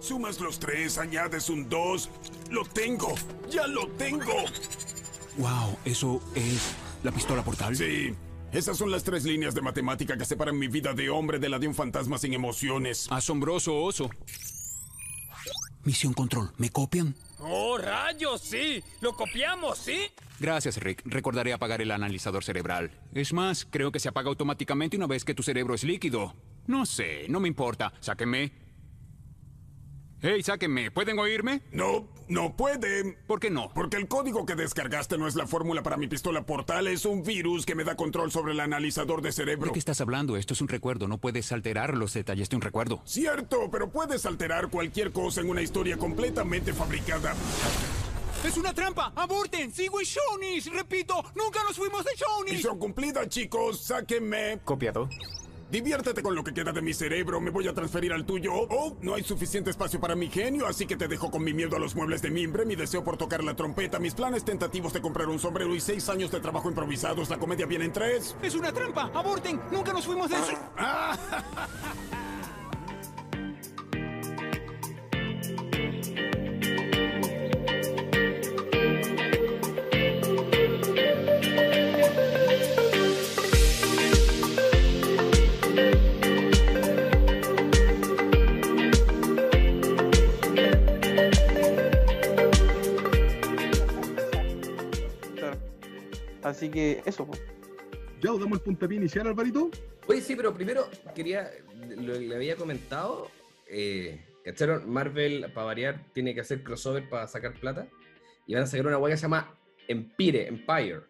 Sumas los tres, añades un dos. ¡Lo tengo! ¡Ya lo tengo! Wow, ¿eso es la pistola portal? Sí. Esas son las tres líneas de matemática que separan mi vida de hombre de la de un fantasma sin emociones. Asombroso oso. Misión control, ¿me copian? ¡Oh, rayos! ¡Sí! ¡Lo copiamos, sí! Gracias, Rick. Recordaré apagar el analizador cerebral. Es más, creo que se apaga automáticamente una vez que tu cerebro es líquido. No sé, no me importa. Sáquenme. Hey, sáquenme. ¿Pueden oírme? No, no pueden. ¿Por qué no? Porque el código que descargaste no es la fórmula para mi pistola portal, es un virus que me da control sobre el analizador de cerebro. ¿De qué estás hablando? Esto es un recuerdo. No puedes alterar los detalles de un recuerdo. Cierto, pero puedes alterar cualquier cosa en una historia completamente fabricada. ¡Es una trampa! ¡Aborten! ¡Sigo en Shoney's! ¡Repito! ¡Nunca nos fuimos de Shoney's! Misión cumplida, chicos. Sáquenme. Copiado. Diviértete con lo que queda de mi cerebro. Me voy a transferir al tuyo. Oh, no hay suficiente espacio para mi genio, así que te dejo con mi miedo a los muebles de mimbre, mi deseo por tocar la trompeta, mis planes tentativos de comprar un sombrero y seis años de trabajo improvisados. La comedia viene en tres. ¡Es una trampa! ¡Aborten! ¡Nunca nos fuimos de eso! Así que eso. po. Ya, damos el puntapié inicial, Alvarito. Oye, sí, pero primero quería, lo le había comentado, eh, ¿cacharon? Marvel, para variar, tiene que hacer crossover para sacar plata. Y van a sacar una hueá que se llama Empire, Empire.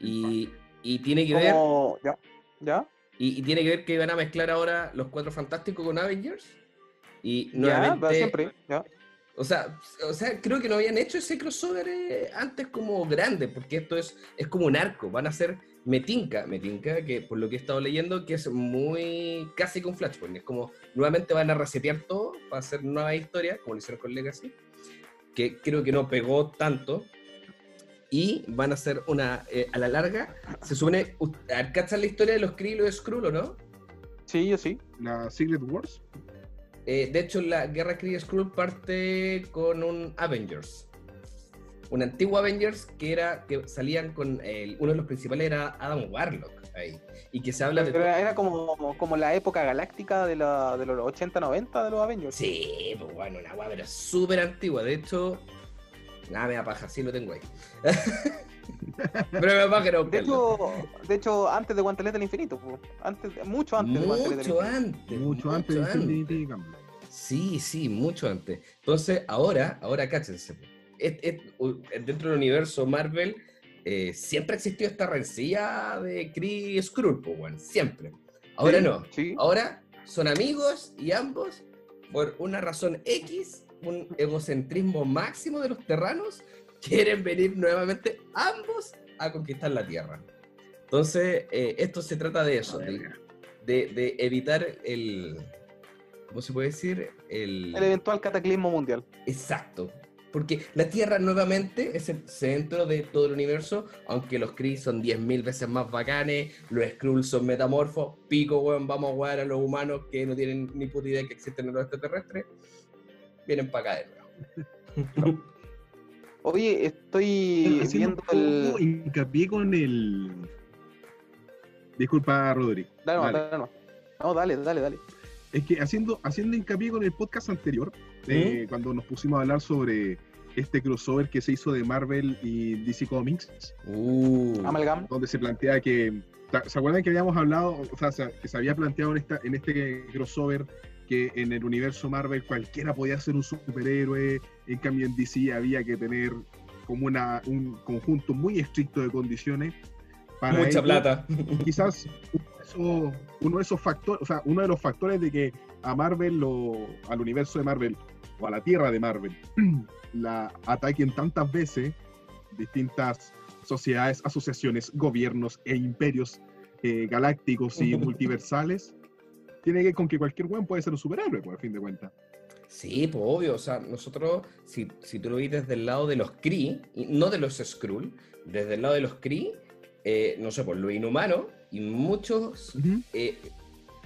Y, y tiene que ver, ¿Ya? ¿Ya? y, y tiene que ver que van a mezclar ahora los Cuatro Fantásticos con Avengers. Y ¿Ya? nuevamente, para siempre. ¿Ya? O sea, o sea, creo que no habían hecho ese crossover eh, antes como grande, porque esto es, es como un arco. Van a ser Metinca, Metinca, que por lo que he estado leyendo, que es muy casi con Flashpoint. Es como nuevamente van a resetear todo para hacer nueva historia, como lo hicieron con Legacy, que creo que no pegó tanto. Y van a hacer una, eh, a la larga, se supone, ¿cachan la historia de los Kree y los Skrull o no? Sí, yo sí. La Secret Wars. Eh, de hecho, la guerra Kree Skrull parte con un Avengers. Un antiguo Avengers que era que salían con uno de los principales era Adam Warlock ahí. Y que se habla Pero era, como, como la época galáctica de, la, de los 80-90 de los Avengers. Sí, pues bueno, una guay, pero súper antigua. De hecho, nada me da paja, sí lo tengo ahí. pero me De hecho, de hecho, antes de Guantelete del Infinito. po. Antes, mucho antes de Guantelete del Mucho Infinito. antes. Mucho antes de Infinity Gauntlet. Sí, sí, mucho antes. Entonces, ahora, ahora cáchense. Es- es- u- dentro del universo Marvel, eh, siempre existió esta rencilla de Skrull, pues, bueno, siempre. Ahora Sí, no. Sí. Ahora son amigos y ambos, por una razón X, un egocentrismo máximo de los terranos, quieren venir nuevamente ambos a conquistar la Tierra. Entonces, eh, esto se trata de eso, de, de- de evitar el... ¿Cómo se puede decir? El eventual cataclismo mundial. Exacto. Porque la Tierra nuevamente es el centro de todo el universo, aunque los Kree son 10.000 veces más bacanes, los Skrulls son metamorfos, pico, weón, vamos a jugar a los humanos que no tienen ni puta idea que existen los extraterrestres, vienen para acá de nuevo. Oye, estoy Haciendo viendo el. hincapié con el. Disculpa, Rodri. Dale, no, Dale. dale, no. No, dale, dale, dale. Es que haciendo, haciendo hincapié con el podcast anterior, eh, cuando nos pusimos a hablar sobre este crossover que se hizo de Marvel y DC Comics, Uh, Amalgam. donde se plantea que. ¿Se acuerdan que habíamos hablado, o sea, se- que se había planteado en, esta, en este crossover que en el universo Marvel cualquiera podía ser un superhéroe, en cambio en DC había que tener como una, un conjunto muy estricto de condiciones para mucha ello, plata. quizás uno de, esos, uno de esos factores, o sea, uno de los factores de que a Marvel, o al universo de Marvel, o a la tierra de Marvel, la ataquen tantas veces distintas sociedades, asociaciones, gobiernos e imperios eh, galácticos y multiversales, tiene que ver con que cualquier weón puede ser un superhéroe, por a fin de cuentas. Sí, pues obvio, o sea, nosotros, si, si tú lo ves desde el lado de los Kree, y no de los Skrull, desde el lado de los Kree, eh, no sé, por lo inhumano, y muchos eh,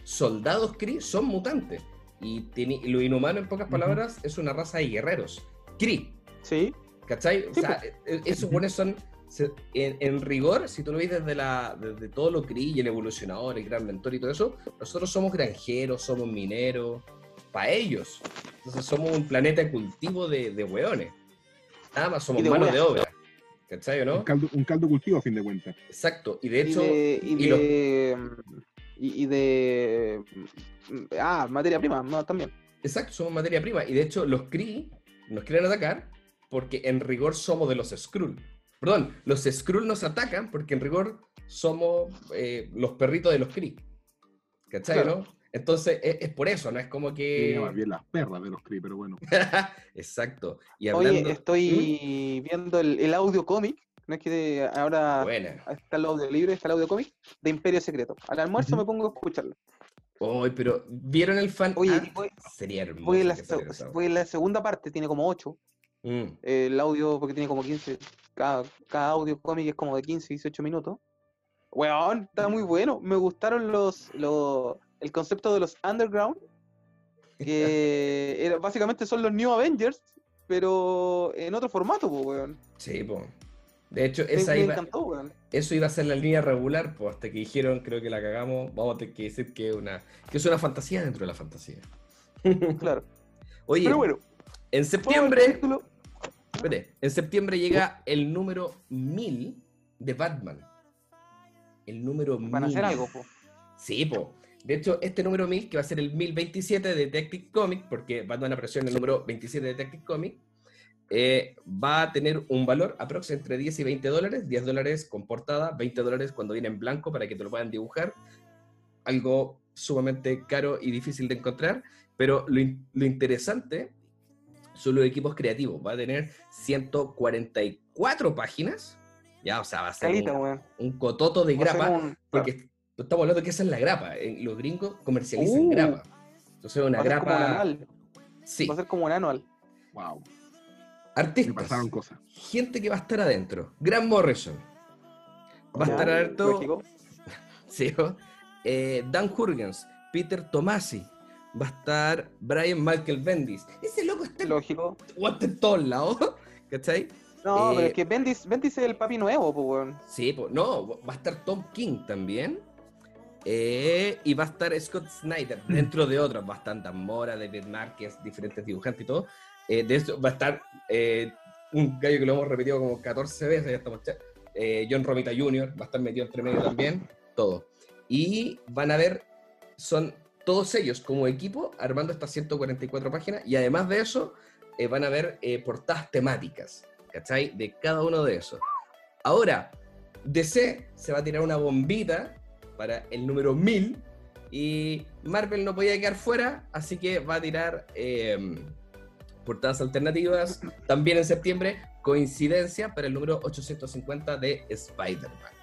soldados Kree son mutantes. Y, tiene, lo inhumano, en pocas palabras, es una raza de guerreros. Kree. Sí, ¿Cachai? O sea, e- e- esos buenos son. Se- En, en rigor, si tú lo ves desde, la, desde todo lo Kree y el evolucionador, el gran mentor y todo eso, nosotros somos granjeros, somos mineros, para ellos. Entonces somos un planeta de cultivo de, de hueones. Nada más somos de mano de obra. ¿Cachai o no? Un caldo, un caldo cultivo, a fin de cuentas. Exacto. Y de y hecho, de, y de, y, y de ah, materia prima, no, también. exacto, somos materia prima. Y de hecho, los Kree nos quieren atacar porque en rigor somos de los Skrull. Perdón, los Skrull nos atacan porque en rigor somos eh, los perritos de los Kree. ¿Cachai, Claro. no? Entonces, es, es por eso, no es como Que más bien las perras de los Kree, pero bueno. Exacto. Y hablando... Oye, estoy viendo el, el audio cómic, no es que de- ahora Buena. está el audio libre, está el audio cómic de Imperio Secreto. Al almuerzo me pongo a escucharlo. Oye, pero ¿vieron el fan? Oye, voy- Sería hermoso. Voy en, la, que se- saliera esa voy en la segunda parte, tiene como 8. Mm. El audio, porque tiene como 15, cada, cada audio cómic es como de 15, 18 minutos. Weón, está muy bueno. Me gustaron los, los el concepto de los underground, que era, básicamente son los New Avengers, pero en otro formato, pues, weón. Sí, po. De hecho, esa me iba, encantó, weón. eso iba a ser la línea regular, pues hasta que dijeron, creo que la cagamos, vamos a tener que decir que, una, que es una fantasía dentro de la fantasía. Claro. Oye, Pero bueno, en septiembre, capítulo. Espérate, en septiembre llega el número 1000 de Batman. El número 1000. van a hacer algo, pues. Sí, po. De hecho, este número 1000, que va a ser el 1027 de Detective Comic, porque Batman apareció en el número 27 de Detective Comic, eh, va a tener un valor aprox entre 10 y 20 dólares. 10 dólares con portada, 20 dólares cuando viene en blanco para que te lo puedan dibujar. Algo sumamente caro y difícil de encontrar. Pero lo, in- lo interesante son los equipos creativos. Va a tener 144 páginas. Ya, o sea, va a ser Calita, un, cototo de Va grapa. un- Porque estamos hablando que esa es la grapa. en- Los gringos comercializan Uh. grapa. Entonces, una va a ser como un grapa. anual. Sí, Va a ser como un anual. Wow. Me artistas. pasaron cosas. Gente que va a estar adentro. Grant Morrison. Va a estar adentro. Sí. Eh, Dan Hurgens. Peter Tomasi. Va a estar Brian Michael Bendis. Ese loco está Lógico. en todos lados. ¿Cachai? No, pero Eh, es que Bendis, Bendis es el papi nuevo, pues, weón. Sí, pues no, va a estar Tom King también. Eh, y va a estar Scott Snyder, dentro de otros. Va a estar Dan Mora, David Márquez, diferentes dibujantes y todo. Eh, de eso va a estar eh, un gallo que lo hemos repetido como 14 veces, ya estamos eh, John Romita Jr. va a estar metido entre medio también. Todo. Y van a ver, son todos ellos como equipo armando estas 144 páginas. Y además de eso, eh, van a ver eh, portadas temáticas, ¿cachai? De cada uno de esos. Ahora, DC se va a tirar una bombita para el número 1000 y Marvel no podía quedar fuera, así que va a tirar eh, portadas alternativas también en septiembre, coincidencia para el número 850 de Spider-Man.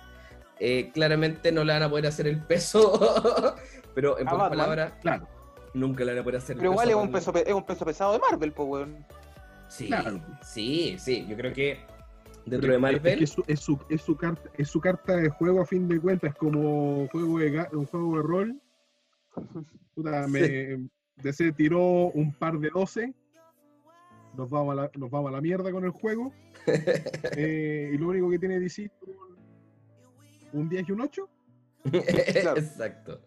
Eh, claramente no le van a poder hacer el peso, pero en A pocas Batman. palabras, Claro, nunca le van a poder hacer el Pero igual es un, peso, pe- es un peso pesado de Marvel, pues, weón. Sí, Claro. sí, sí, yo creo que dentro de Es, Marvel... que es, su, es, su, es, su carta, es su carta de juego a fin de cuentas, es como juego de, un juego de rol. Puta, me, DC tiró un par de 12. Nos vamos a la, nos vamos a la mierda con el juego. Eh, y lo único que tiene DC un, un 10 y un 8. Claro. Exacto.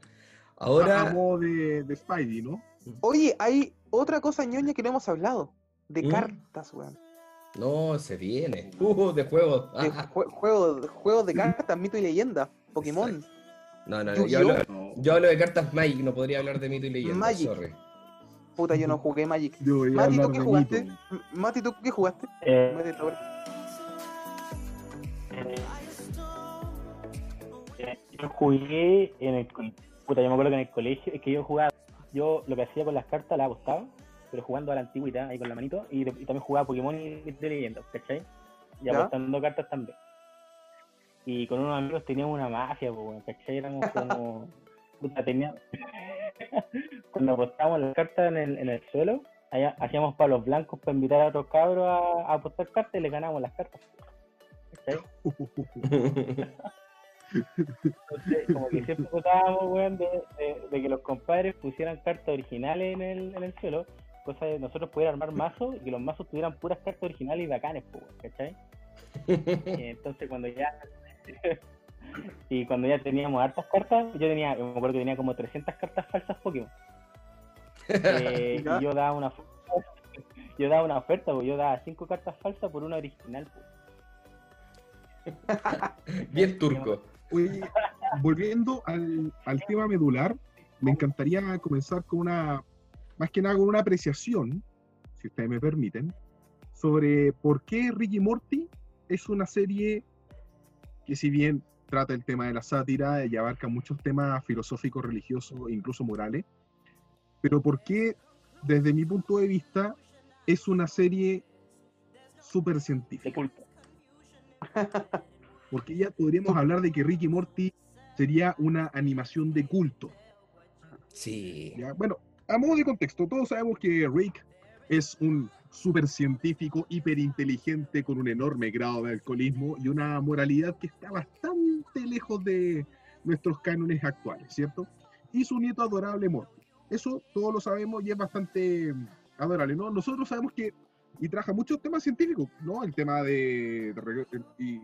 Ahora, modo de, de Spidey, ¿no? Oye, hay otra cosa ñoña que no hemos hablado. De ¿Mm? cartas, weón. no, se viene. Uh, de juegos. De Ah, jue- juego- juegos de cartas, mito y leyenda. Pokémon. no, no, no. Yo hablo, No, yo hablo de cartas Magic, no podría hablar de mito y leyenda. Magic. Sorry. Puta, yo no jugué Magic. yo voy a Mati, ¿tú qué jugaste? Mito. Mati, ¿tú qué jugaste? Eh, Mati, eh, yo jugué en el puta, yo me acuerdo que en el colegio, es que yo jugaba, yo lo que hacía con las cartas las apostaba, pero jugando a la antigüedad ahí con la manito, y, también jugaba Pokémon y de leyendas, ¿cachai? Y ¿Ya? apostando cartas también. Y con unos amigos teníamos una mafia, pues, ¿cachai? Éramos como. puta, teníamos. Cuando apostábamos las cartas en el, en el suelo, allá hacíamos palos blancos para invitar a otros cabros a, a apostar cartas y les ganábamos las cartas. ¿Cachai? Entonces, como que siempre tratábamos, weón, de, de- de que los compadres pusieran cartas originales en el, en el suelo, cosa de nosotros poder armar mazos y que los mazos tuvieran puras cartas originales y bacanes, pues, weón, ¿cachai? Y entonces cuando ya y cuando ya teníamos hartas cartas, yo tenía, me acuerdo que tenía como 300 cartas falsas Pokémon. Eh, y yo daba una oferta, yo daba una oferta, pues yo daba 5 cartas falsas por una original, pues. Bien turco. Oye, volviendo al, al tema medular, me encantaría comenzar con una, más que nada con una apreciación, si ustedes me permiten, sobre por qué Ricky Morty es una serie que si bien trata el tema de la sátira y abarca muchos temas filosóficos, religiosos e incluso morales, pero por qué, desde mi punto de vista, es una serie súper científica. porque ya podríamos hablar de que Ricky Morty sería una animación de culto. Sí. ¿ya? Bueno, a modo de contexto, todos sabemos que Rick es un super científico, hiperinteligente, con un enorme grado de alcoholismo y una moralidad que está bastante lejos de nuestros cánones actuales, ¿cierto? Y su nieto adorable Morty. Eso todos lo sabemos y es bastante mm, adorable, ¿no? Nosotros sabemos que, y trabaja muchos temas científicos, ¿no? El tema de, de reg- y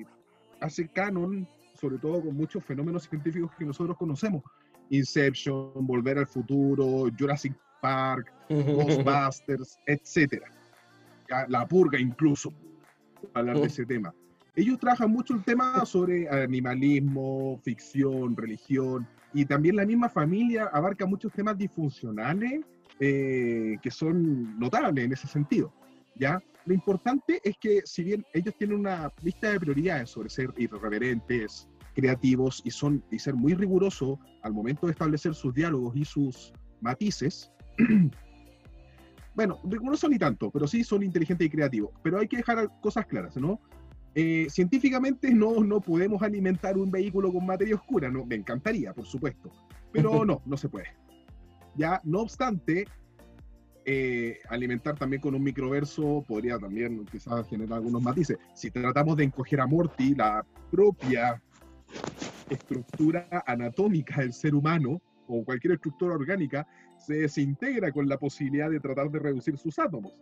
hace canon, sobre todo con muchos fenómenos científicos que nosotros conocemos. Inception, Volver al Futuro, Jurassic Park, Ghostbusters. Ya, La purga incluso, para hablar de ese tema. Ellos trabajan mucho el tema sobre animalismo, ficción, religión, y también la misma familia abarca muchos temas disfuncionales eh, que son notables en ese sentido. ¿ya? Lo importante es que si bien ellos tienen una lista de prioridades sobre ser irreverentes, creativos y, son, y ser muy rigurosos al momento de establecer sus diálogos y sus matices, bueno, rigurosos ni tanto, pero sí son inteligentes y creativos. Pero hay que dejar cosas claras, ¿no? Eh, científicamente no, no podemos alimentar un vehículo con materia oscura, no, me encantaría, por supuesto, pero no, no se puede. Ya, no obstante, eh, alimentar también con un microverso podría también quizás generar algunos matices. Si tratamos de encoger a Morty, la propia estructura anatómica del ser humano o cualquier estructura orgánica se desintegra con la posibilidad de tratar de reducir sus átomos.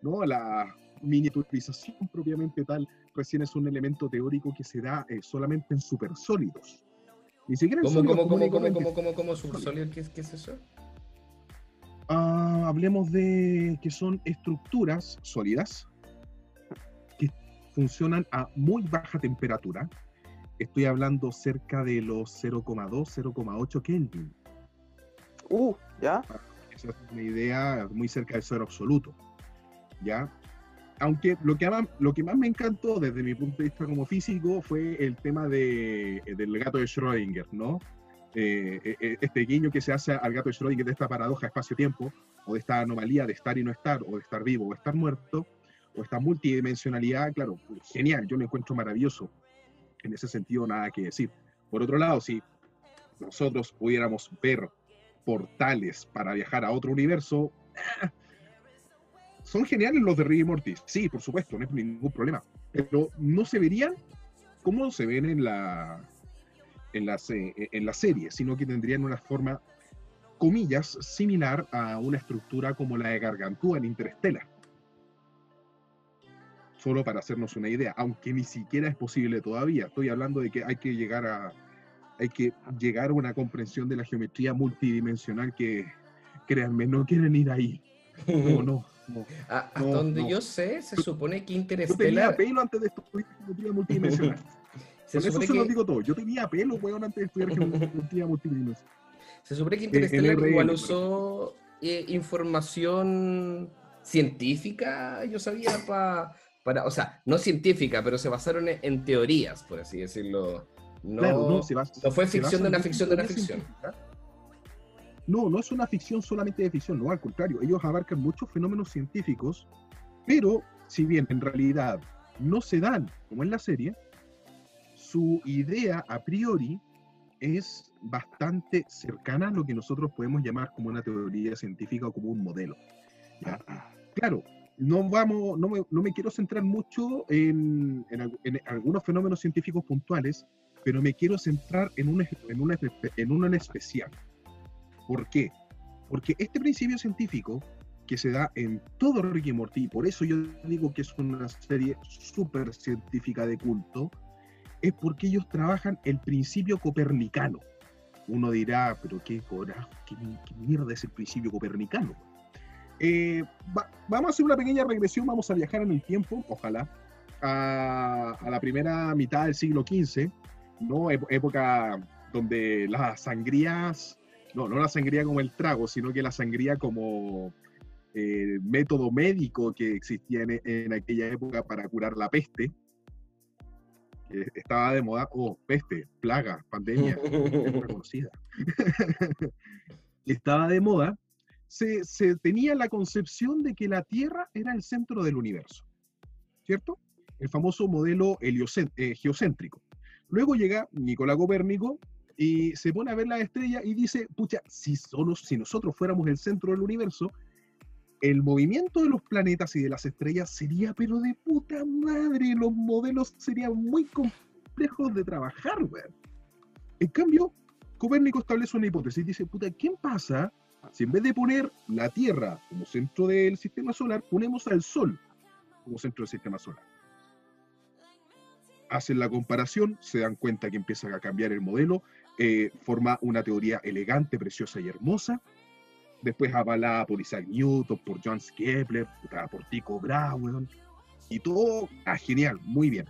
¿no? La miniaturización propiamente tal recién es un elemento teórico que se da eh, solamente en supersólidos. Ni siquiera en ¿Cómo, sólidos cómo, cómo, cómo, cómo, cómo, cómo, subsólido? ¿Qué, qué es eso? Ah, hablemos de que son estructuras sólidas que funcionan a muy baja temperatura. Estoy hablando cerca de los 0,2, 0,8 Kelvin. Uh, ¿ya? Esa es una idea muy cerca del cero absoluto. ¿Ya? Aunque lo que, ama- lo que más me encantó desde mi punto de vista como físico fue el tema de, del gato de Schrödinger, ¿no? Eh, eh, eh, este guiño que se hace al gato de Schrödinger de esta paradoja espacio-tiempo, o de esta anomalía de estar y no estar, o de estar vivo o estar muerto, o esta multidimensionalidad, claro, genial, yo lo encuentro maravilloso. En ese sentido, nada que decir. Por otro lado, si nosotros pudiéramos ver portales para viajar a otro universo, ah, son geniales los de Rick y Morty. Sí, por supuesto, no hay ningún problema. Pero no se verían como se ven en la, en la, se- en la serie, sino que tendrían una forma, comillas, similar a una estructura como la de Gargantúa en Interstellar. Solo para hacernos una idea, aunque ni siquiera es posible todavía. Estoy hablando de que hay que llegar a, hay que llegar a una comprensión de la geometría multidimensional que, créanme, no quieren ir ahí. No, no, no. A- No, donde no. yo sé, se supone que Yo tenía pelo antes de estudiar geometría multidimensional. Se Con eso supone se lo que, digo todo. Yo tenía pelo, weón, antes de estudiar geometría se supone que RL, igual usó eh, información científica, yo sabía, pa- para. O sea, no científica, pero se basaron en, en teorías, por así decirlo. No, Claro, no, se basa- no fue ficción de una ficción de una ficción. científica. No, no es una ficción solamente de ficción, no, al contrario, ellos abarcan muchos fenómenos científicos, pero si bien en realidad no se dan como en la serie, su idea a priori es bastante cercana a lo que nosotros podemos llamar como una teoría científica o como un modelo. Claro, no, vamos, no, me, no me quiero centrar mucho en, en al- en algunos fenómenos científicos puntuales, pero me quiero centrar en un, en un, en uno en especial. ¿Por qué? Porque este principio científico que se da en todo Ricky Morty, y por eso yo digo que es una serie súper científica de culto, es porque ellos trabajan el principio copernicano. Uno dirá, pero qué coraje, qué, qué mierda es el principio copernicano. Eh, va- vamos a hacer una pequeña regresión, vamos a viajar en el tiempo, ojalá, a, la primera mitad del siglo XV, ¿no? Ép- época donde las sangrías, no, no la sangría como el trago, sino que la sangría como eh, método médico que existía en, aquella época para curar la peste, estaba de moda, oh, peste, plaga, pandemia, época conocida. estaba de moda, se, se tenía la concepción de que la Tierra era el centro del universo, ¿cierto? El famoso modelo eh, geocéntrico. Luego llega Nicolás Copérnico y se pone a ver la estrella y dice, pucha, si, solo, si nosotros fuéramos el centro del universo, el movimiento de los planetas y de las estrellas sería, pero de puta madre, los modelos serían muy complejos de trabajar, weón. En cambio, Copérnico establece una hipótesis, dice, puta, ¿quién pasa si en vez de poner la Tierra como centro del sistema solar, ponemos al Sol como centro del sistema solar? Hacen la comparación, se dan cuenta que empieza a cambiar el modelo, eh, forma una teoría elegante, preciosa y hermosa, después avalada por Isaac Newton, por John Kepler, por Tycho Brahe, y todo, ah, genial, muy bien.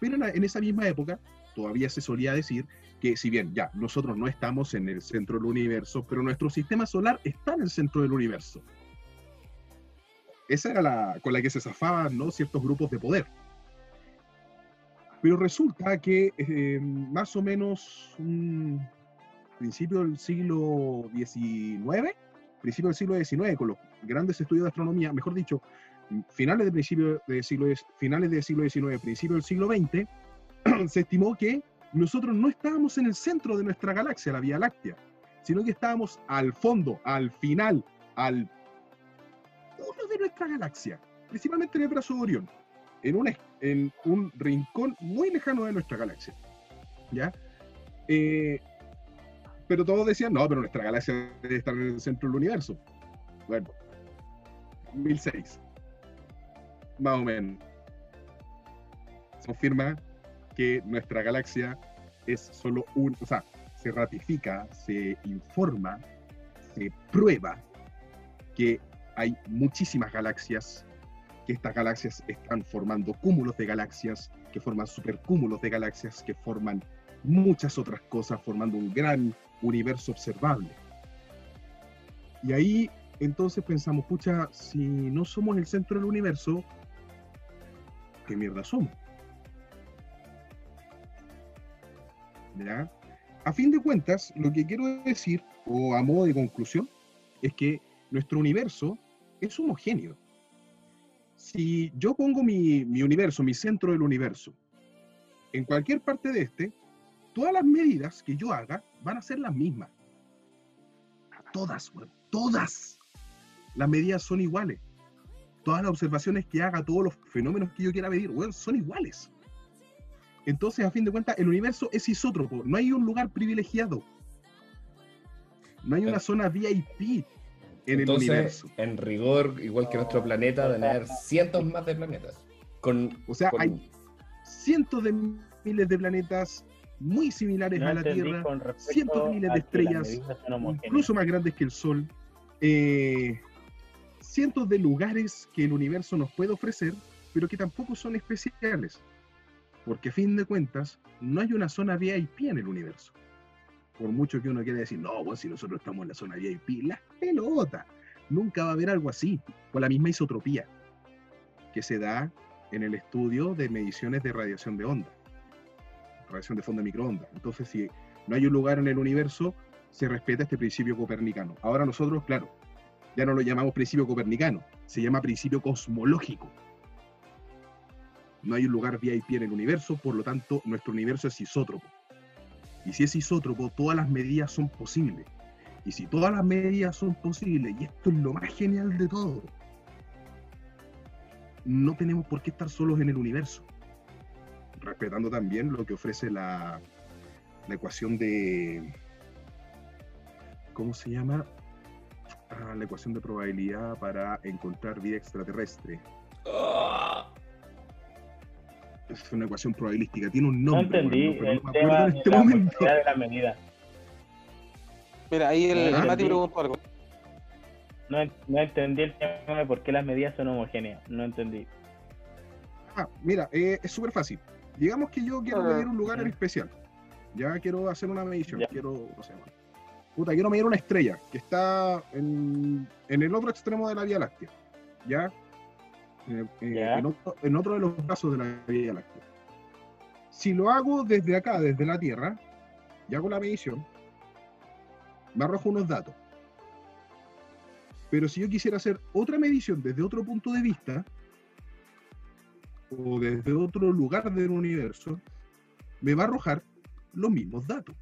Pero en, la- en esa misma época todavía se solía decir que si bien ya nosotros no estamos en el centro del universo, pero nuestro sistema solar está en el centro del universo. Esa era la con la que se zafaban ¿no? ciertos grupos de poder. Pero resulta que eh, más o menos un principio del siglo XIX, principio del siglo XIX, con los grandes estudios de astronomía, mejor dicho, finales del principio del siglo, finales del siglo XIX, principio del siglo XX, se estimó que nosotros no estábamos en el centro de nuestra galaxia, la Vía Láctea, sino que estábamos al fondo, al final, al uno de nuestra galaxia, principalmente en el brazo de Orión, en un, en un rincón muy lejano de nuestra galaxia. ¿Ya? Eh, pero todos decían, no, pero nuestra galaxia debe estar en el centro del universo. Bueno, 1006, más o menos. Se confirma que nuestra galaxia es solo un, o sea, se ratifica, se informa, se prueba que hay muchísimas galaxias, que estas galaxias están formando cúmulos de galaxias, que forman supercúmulos de galaxias, que forman muchas otras cosas, formando un gran universo observable. Y ahí entonces pensamos, pucha, si no somos el centro del universo, ¿qué mierda somos? ¿Ya? A fin de cuentas, lo que quiero decir, o a modo de conclusión, es que nuestro universo es homogéneo. Si yo pongo mi, mi universo, mi centro del universo, en cualquier parte de este, todas las medidas que yo haga van a ser las mismas. Todas, todas. Las medidas son iguales. Todas las observaciones que haga, todos los fenómenos que yo quiera medir, weón, son iguales. Entonces, a fin de cuentas, el universo es isótropo. No hay un lugar privilegiado. No hay una zona VIP en el universo. en rigor, igual que nuestro planeta, deben haber cientos más de planetas. Con, O sea, con- hay cientos de miles de planetas muy similares No a la Tierra, cientos de miles de las estrellas, incluso más grandes que el Sol, eh, cientos de lugares que el universo nos puede ofrecer, pero que tampoco son especiales, porque a fin de cuentas no hay una zona VIP en el universo. Por mucho que uno quiera decir, no, pues si nosotros estamos en la zona VIP, la pelota. Nunca va a haber algo así, por la misma isotropía que se da en el estudio de mediciones de radiación de onda, radiación de fondo de microondas. Entonces, si no hay un lugar en el universo, se respeta este principio copernicano. Ahora nosotros, claro, ya no lo llamamos principio copernicano, se llama principio cosmológico. No hay un lugar VIP en el universo, por lo tanto, nuestro universo es isótropo. Y si es isótropo, todas las medidas son posibles. Y si todas las medidas son posibles, y esto es lo más genial de todo, no tenemos por qué estar solos en el universo. Respetando también lo que ofrece la, la ecuación de. ¿Cómo se llama? Ah, la ecuación de probabilidad para encontrar vida extraterrestre. Es una ecuación probabilística, tiene un No nombre. entendí pero no el tema de este la momento. de la medida. Mira, ahí el, Ah, Mati preguntó algo. No, no entendí el tema de por qué las medidas son homogéneas. No entendí. Ah, mira, eh, es súper fácil. Digamos que yo quiero Ah, medir un lugar en ya. especial. Ya quiero hacer una medición. Ya. Quiero, no sé, bueno, puta, quiero medir una estrella que está en, en el otro extremo de la Vía Láctea. ¿Ya? Eh, eh, Ya. En, otro, en otro de los brazos de la Vía Láctea. Si lo hago desde acá, desde la Tierra, y hago la medición, me arrojo unos datos. Pero si yo quisiera hacer otra medición desde otro punto de vista, o desde otro lugar del universo, me va a arrojar los mismos datos.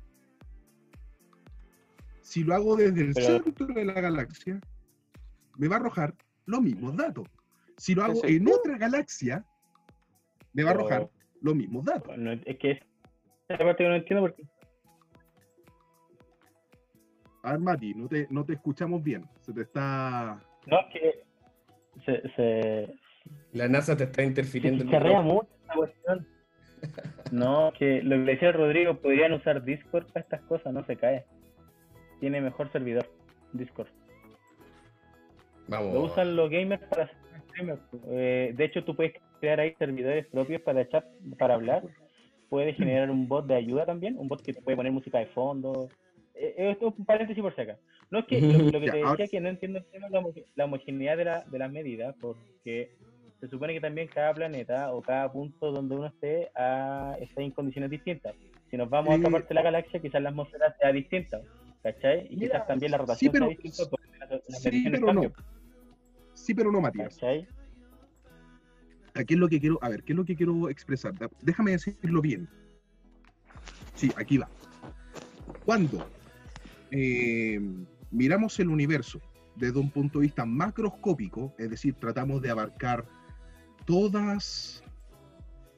Si lo hago desde el Pero- centro de la galaxia, me va a arrojar los mismos datos. Si lo hago en otra galaxia, me va a arrojar los mismos datos. No, es que es esa parte que no entiendo porque A ver, Mati, no te, no te escuchamos bien. Se te está. no es que se, se, La NASA te está interfiriendo se micrófono. mucho esta cuestión. No, que lo que le decía Rodrigo, podrían usar Discord para estas cosas, no se cae. Tiene mejor servidor, Discord. Vamos. Lo usan los gamers para hacer streamers. Eh, de hecho, tú puedes crear ahí servidores propios para chat, para hablar. Puedes generar un bot de ayuda también, un bot que te puede poner música de fondo. Eh, eh, esto es un paréntesis por si acá. No es que lo, lo que te decía que no entiendo el tema de la, homo- la homogeneidad de, la, de las medidas, porque se supone que también cada planeta o cada punto donde uno esté ah, está en condiciones distintas. Si nos vamos a otra parte de la galaxia, quizás la atmósfera sea distinta, ¿cachai? Y Mira, quizás también la sí, rotación pero- sea distinta, porque las, las Sí, pero no. Sí, pero no, Matías. ¿cachai? Aquí es lo que quiero, a ver, ¿qué es lo que quiero expresar? Déjame decirlo bien. Sí, aquí va. Cuando eh, miramos el universo desde un punto de vista macroscópico, es decir, tratamos de abarcar todas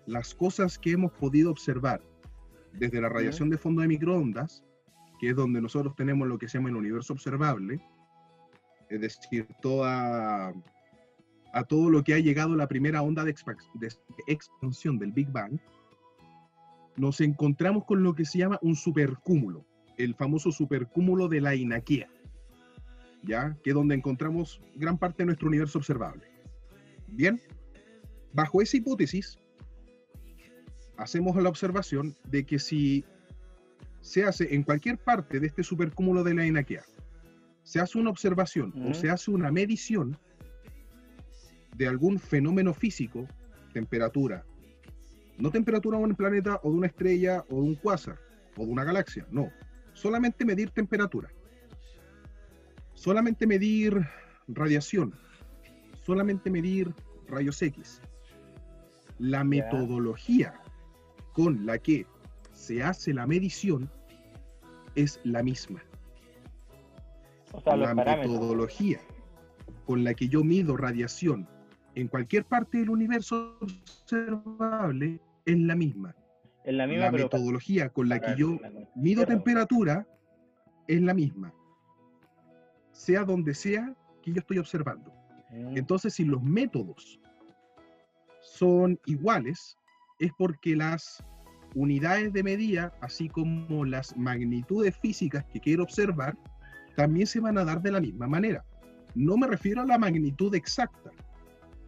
las cosas que hemos podido observar desde la radiación de fondo de microondas, que es donde nosotros tenemos lo que se llama el universo observable, es decir, toda a todo lo que ha llegado la primera onda de, expa- de expansión del Big Bang, nos encontramos con lo que se llama un supercúmulo, el famoso supercúmulo de la Inaquea, ¿ya? Que es donde encontramos gran parte de nuestro universo observable. Bien, bajo esa hipótesis, hacemos la observación de que si se hace en cualquier parte de este supercúmulo de la Inaquea, se hace una observación o se hace una medición de algún fenómeno físico, temperatura, no temperatura de un planeta o de una estrella o de un cuásar o de una galaxia, no, solamente medir temperatura, solamente medir radiación, solamente medir rayos X. La metodología con la que se hace la medición es la misma O sea, los la metodología con la que yo mido radiación en cualquier parte del universo observable es la misma. Es la misma, La metodología con la que yo mido Claro. temperatura es la misma, sea donde sea que yo estoy observando. Mm, Entonces, si los métodos son iguales, es porque las unidades de medida, así como las magnitudes físicas que quiero observar, también se van a dar de la misma manera. No me refiero a la magnitud exacta,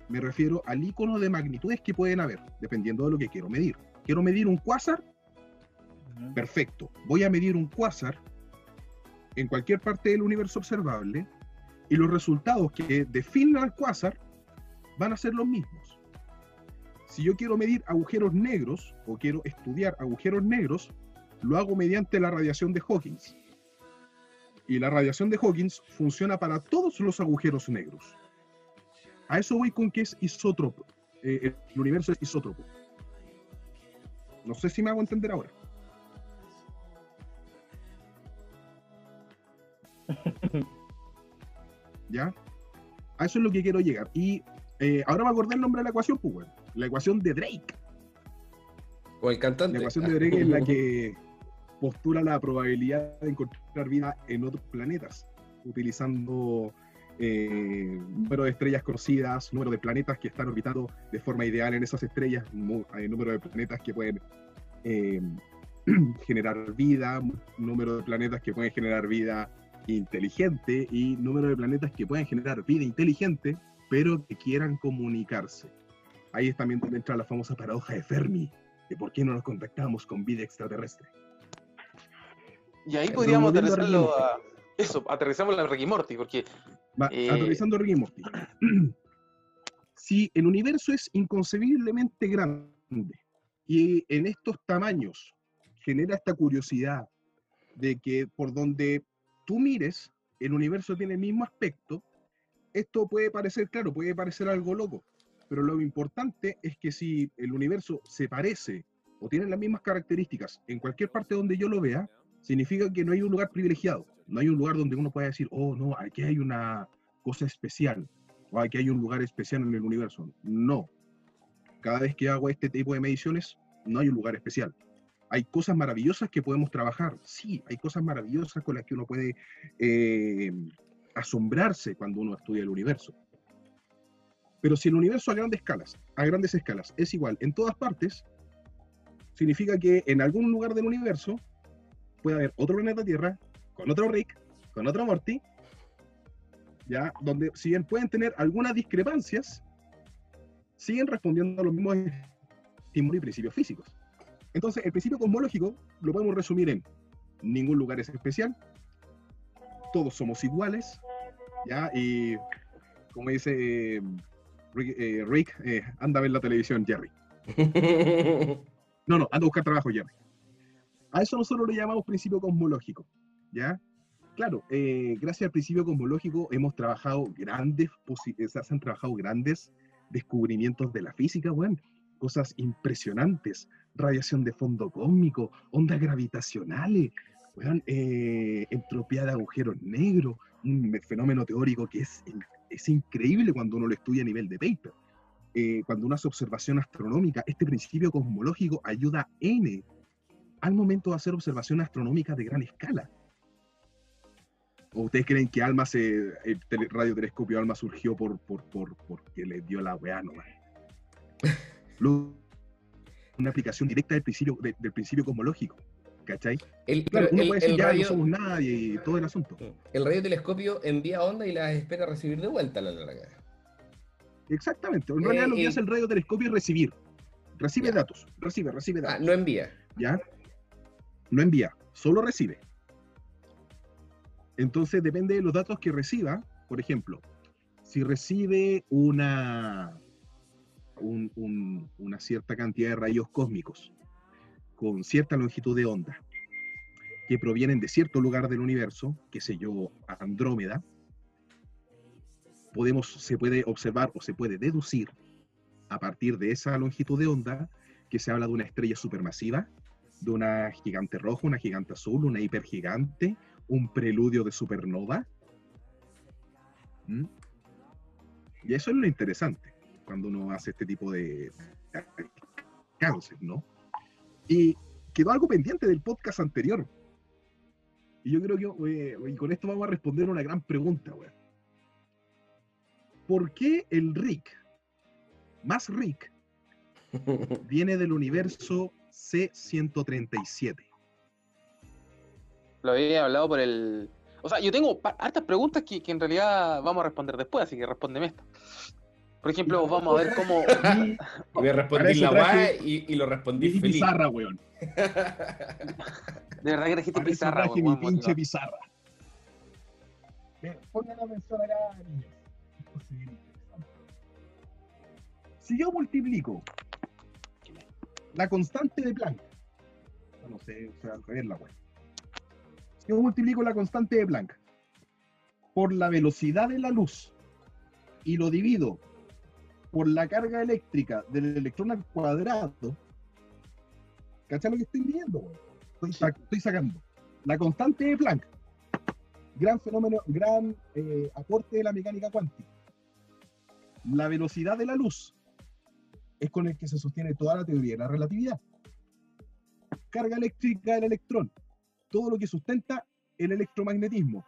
me refiero al icono de magnitudes que pueden haber, dependiendo de lo que quiero medir. Quiero medir un cuásar, perfecto. Voy a medir un cuásar en cualquier parte del universo observable y los resultados que definen al cuásar van a ser los mismos. Si yo quiero medir agujeros negros o quiero estudiar agujeros negros, lo hago mediante la radiación de Hawkins. Y la radiación de Hawkins funciona para todos los agujeros negros. A eso voy con que es isótropo. Eh, el universo es isótropo. No sé si me hago entender ahora. ¿Ya? A eso es lo que quiero llegar. Y eh, ahora me acordé el nombre de la ecuación, pues. La ecuación de Drake. O el cantante. La ecuación de Drake es la que. postula la probabilidad de encontrar vida en otros planetas, utilizando eh, número de estrellas conocidas, número de planetas que están orbitando de forma ideal en esas estrellas, hay número de planetas que pueden eh, generar vida, número de planetas que pueden generar vida inteligente y número de planetas que pueden generar vida inteligente, pero que quieran comunicarse. Ahí es también donde entra la famosa paradoja de Fermi, de por qué no nos contactamos con vida extraterrestre. Y ahí podríamos a aterrizarlo a. Eso, aterrizamos la Ricky Morty, porque Va, Eh, aterrizando Rick y Morty. si el universo es inconcebiblemente grande y en estos tamaños genera esta curiosidad de que por donde tú mires, el universo tiene el mismo aspecto, esto puede parecer, claro, puede parecer algo loco, pero lo importante es que si el universo se parece o tiene las mismas características en cualquier parte donde yo lo vea, significa que no hay un lugar privilegiado, no hay un lugar donde uno pueda decir, oh, no, aquí hay una cosa especial, o aquí hay un lugar especial en el universo. No. Cada vez que hago este tipo de mediciones, no hay un lugar especial. Hay cosas maravillosas que podemos trabajar. Sí, hay cosas maravillosas con las que uno puede eh, asombrarse cuando uno estudia el universo. Pero si el universo a grandes escalas, a grandes escalas, es igual en todas partes, significa que en algún lugar del universo puede haber otro planeta Tierra, con otro Rick, con otro Morty, ya, donde si bien pueden tener algunas discrepancias, siguen respondiendo a los mismos estímulos y principios físicos. Entonces, el principio cosmológico lo podemos resumir en ningún lugar es especial, todos somos iguales, ya, y como dice eh, Rick, eh, Rick, eh, anda a ver la televisión, Jerry. No, no, anda a buscar trabajo, Jerry. A eso nosotros le llamamos principio cosmológico, ¿ya? Claro, eh, gracias al principio cosmológico hemos trabajado grandes, se han trabajado grandes descubrimientos de la física, bueno, cosas impresionantes, radiación de fondo cósmico, ondas gravitacionales, eh, entropía de agujeros negros, un fenómeno teórico que es, es increíble cuando uno lo estudia a nivel de paper. Eh, cuando uno hace observación astronómica, este principio cosmológico ayuda N al momento de hacer observación astronómica de gran escala. ¿O ustedes creen que Alma se, el tele- radiotelescopio Alma surgió por, por, por, porque le dio la weá nomás? Una aplicación directa del principio, de- del principio cosmológico, ¿cachai? El, Claro, uno el- puede decir, el ya radio- no somos nadie y todo el asunto. el radiotelescopio envía onda y las espera recibir de vuelta a la larga. Exactamente. En Eh, realidad lo que eh, hace el radiotelescopio es recibir. Recibe Ya. datos, recibe, recibe Ah, datos. no envía. ¿ya? No envía, solo recibe. Entonces depende de los datos que reciba. Por ejemplo, si recibe una, un- un- una cierta cantidad de rayos cósmicos con cierta longitud de onda que provienen de cierto lugar del universo, qué sé yo, Andrómeda, podemos, se puede observar o se puede deducir a partir de esa longitud de onda que se habla de una estrella supermasiva, de una gigante roja, una gigante azul, una hipergigante, un preludio de supernova. ¿Mm? Y eso es lo interesante cuando uno hace este tipo de alcances, ¿no? Y quedó algo pendiente del podcast anterior. Y yo creo que, eh, y con esto vamos a responder una gran pregunta, weón. ¿Por qué el Rick, más Rick, viene del universo C137? lo había hablado por el. O sea, yo tengo hartas preguntas que, que en realidad vamos a responder después, así que respóndeme esta. Por ejemplo, vamos a ver cómo. Y Y me respondí eso la weá y, y lo respondí feliz. pizarra, weón. De verdad que trajiste pizarra, weón, mi pinche pizarra. Pongan atención acá, niños. Si yo multiplico la constante de Planck, no sé, o sea, al revés la wea. Si yo multiplico la constante de Planck por la velocidad de la luz y lo divido por la carga eléctrica del electrón al cuadrado, ¿cachai lo que estoy midiendo? Estoy, sac- estoy sacando la constante de Planck, gran fenómeno, gran eh, aporte de la mecánica cuántica. La velocidad de la luz es con el que se sostiene toda la teoría de la relatividad. Carga eléctrica del electrón, todo lo que sustenta el electromagnetismo.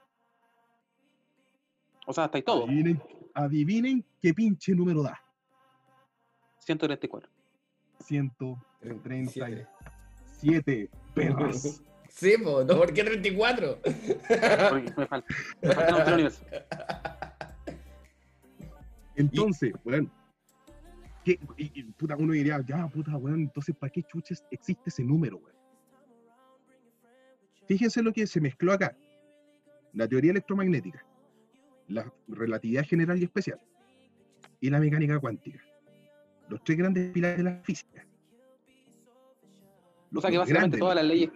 O sea, hasta ahí todo. Adivinen, adivinen qué pinche número da. 134. 137 37. perras. Sí, po, ¿no? ¿por qué 34? Porque me falta. Me falta otro universo. Entonces, weón, ¿qué- y- y, puta, uno diría, ya, puta, weón, entonces, ¿para qué chuches existe ese número, weón? Fíjense lo que se mezcló acá. La teoría electromagnética, la relatividad general y especial, y la mecánica cuántica. Los tres grandes pilares de la física. O sea que básicamente grandes, todas las leyes,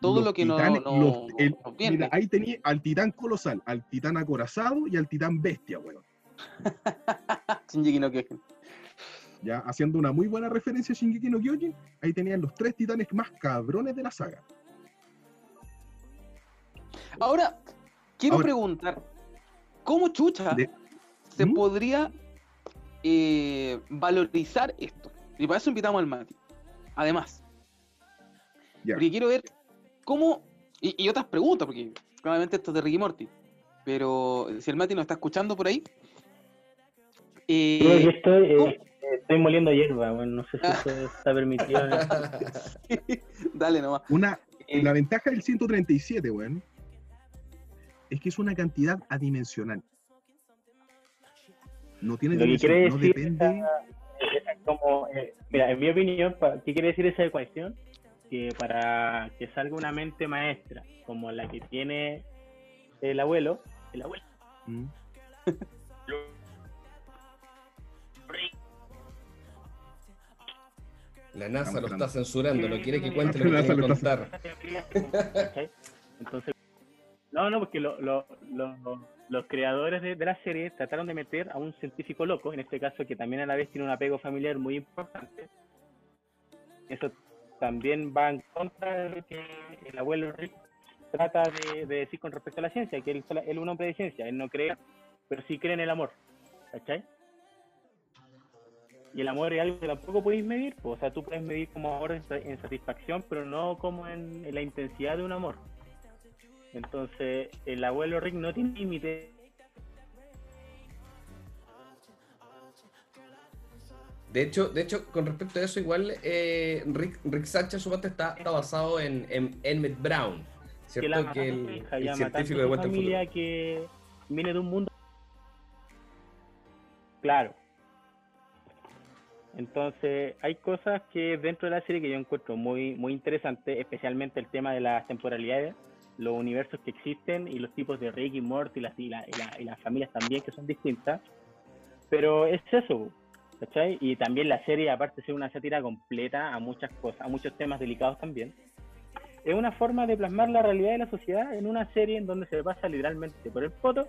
todo lo que titanes- no, los- el-. Mira, ahí tenía al titán colosal, al titán acorazado y al titán bestia, weón. Shinji no Kyojin. Ya haciendo una muy buena referencia a Shingeki no Kyojin, ahí tenían los tres titanes más cabrones de la saga. Ahora, quiero Ahora- preguntar, ¿cómo chucha De- se ¿Mm? podría eh, valorizar esto? Y para eso invitamos al Mati. Además, porque quiero ver cómo, y, y otras preguntas, porque probablemente esto es de Ricky Morty, pero si el Mati nos está escuchando por ahí, eh, Yo estoy, eh, ¿cómo? estoy moliendo hierba, bueno, no sé si Ah. eso está permitido. dale nomás. Una, Eh, la ventaja del 137, weón, es que es una cantidad adimensional. No tiene Lo que quiere no decir depende. Eh, como, eh, mira, en mi opinión, ¿qué quiere decir esa ecuación? Que para que salga una mente maestra como la que tiene el abuelo, el abuelo, ¿Mm? La NASA Estamos lo está censurando, no quiere que cuente lo La que lo está contar. Entonces, no, no, porque lo- lo- lo- los creadores de, de la serie trataron de meter a un científico loco, en este caso que también a la vez tiene un apego familiar muy importante. Eso también va en contra de lo que el abuelo Rick trata de, de decir con respecto a la ciencia, que él, él es un hombre de ciencia, él no cree, pero sí cree en el amor, ¿cachai? Y el amor es algo que tampoco podéis medir, pues, o sea, tú puedes medir como amor en, en satisfacción, pero no como en, en la intensidad de un amor. Entonces, el abuelo Rick no tiene límite. De hecho, de hecho, con respecto a eso, igual eh, Rick, Rick Sánchez, su parte está, está basado en, en Emmett Brown, ¿cierto? Que el, hija científico de vuelta familia que viene de un mundo. Claro. Entonces, hay cosas que dentro de la serie que yo encuentro muy, muy interesantes, especialmente el tema de las temporalidades, los universos que existen y los tipos de Rick y Morty y las, y, la- y la- y las familias también que son distintas. Pero es eso, ¿cachai? Y también la serie, aparte de ser una sátira completa a muchas cosas, a muchos temas delicados también, es una forma de plasmar la realidad de la sociedad en una serie en donde se pasa literalmente por el poto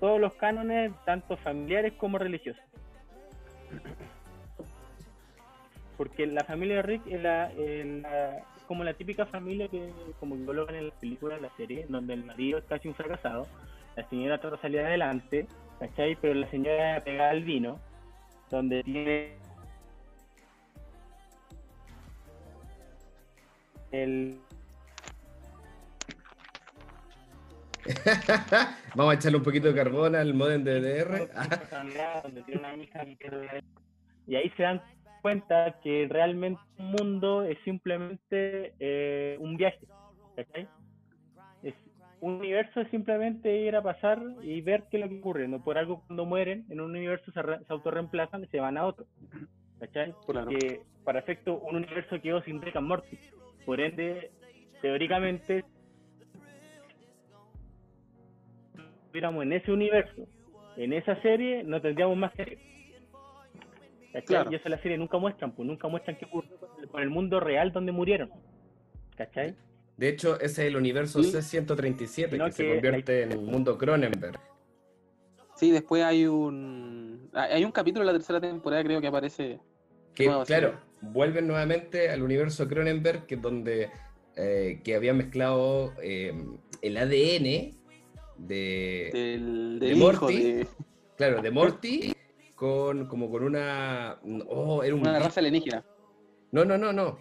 todos los cánones, tanto familiares como religiosos. Porque la familia de Rick es, la, la- como la típica familia que, como que colocan en las películas la serie, donde el marido es casi un fracasado, la señora trata de salir adelante, ¿cachai? Pero la señora pegada al vino, donde tiene el Vamos a echarle un poquito de carbón al modem de DDR. donde tiene una hija que pierde- y ahí se dan cuenta que realmente un mundo es simplemente eh, un viaje. Es, un universo es simplemente ir a pasar y ver qué es lo que ocurre no por algo cuando mueren en un universo se, re- se autorreemplazan y se van a otro ¿cachai? Claro. porque para efecto un universo quedó sin Rick and Morty por ende teóricamente estuviéramos en ese universo, en esa serie, no tendríamos más serie. Claro. Y eso la serie nunca muestran, pues nunca muestran qué ocurrió con el- mundo real donde murieron. ¿Cachai? De hecho, ese es el universo Sí. C-137 Sino que se convierte en el mundo Cronenberg. Sí, después hay un hay un capítulo de la tercera temporada creo que aparece Que, claro, serie. vuelven nuevamente al universo Cronenberg, que es donde eh, que había mezclado eh, el ADN de, del, de Morty. de claro, de Morty con como con una oh, era un una raza alienígena. No, no, no, no.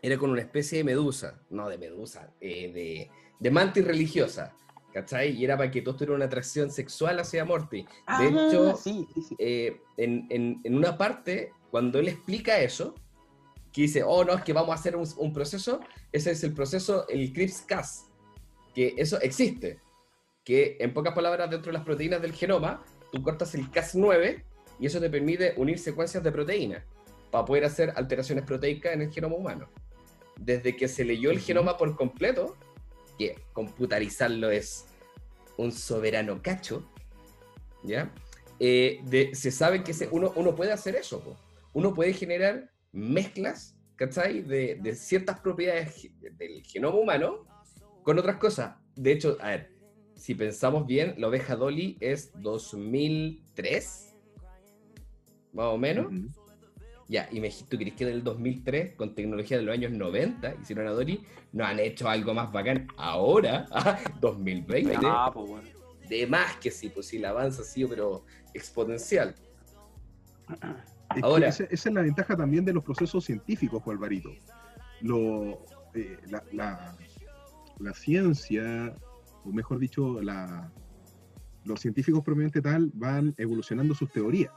era con una especie de medusa, no de medusa, eh, de, de mantis religiosa, ¿cachai? Y era para que todos tuvieran una atracción sexual hacia Morty. De Ah, hecho, sí, sí, sí. eh, en, en- en una parte, cuando él explica eso, que dice, oh, no, es que vamos a hacer un, un proceso, ese es el proceso, el CRISPR-Cas, que eso existe, que en pocas palabras, dentro de las proteínas del genoma, tú cortas el Cas9 y eso te permite unir secuencias de proteínas para poder hacer alteraciones proteicas en el genoma humano. Desde que se leyó el genoma por completo, que computarizarlo es un soberano cacho, ¿ya? Eh, de- se sabe que se- uno, uno puede hacer eso, po. uno puede generar mezclas, ¿cachai? De, de ciertas propiedades del genoma humano con otras cosas. De hecho, a ver, si pensamos bien, la oveja Dolly es 2003, más o menos. Ya, y me dijiste, ¿tú crees que del 2003, con tecnología de los años 90, hicieron a Dolly, no han hecho algo más bacán ahora, ah, 2020? Ah, pues bueno. De más que sí, pues sí, el avance ha sido, pero exponencial. Es Ahora- esa, esa es la ventaja también de los procesos científicos, Juan Alvarito. Lo, eh, la, la- la ciencia, o mejor dicho, la, los científicos propiamente tal van evolucionando sus teorías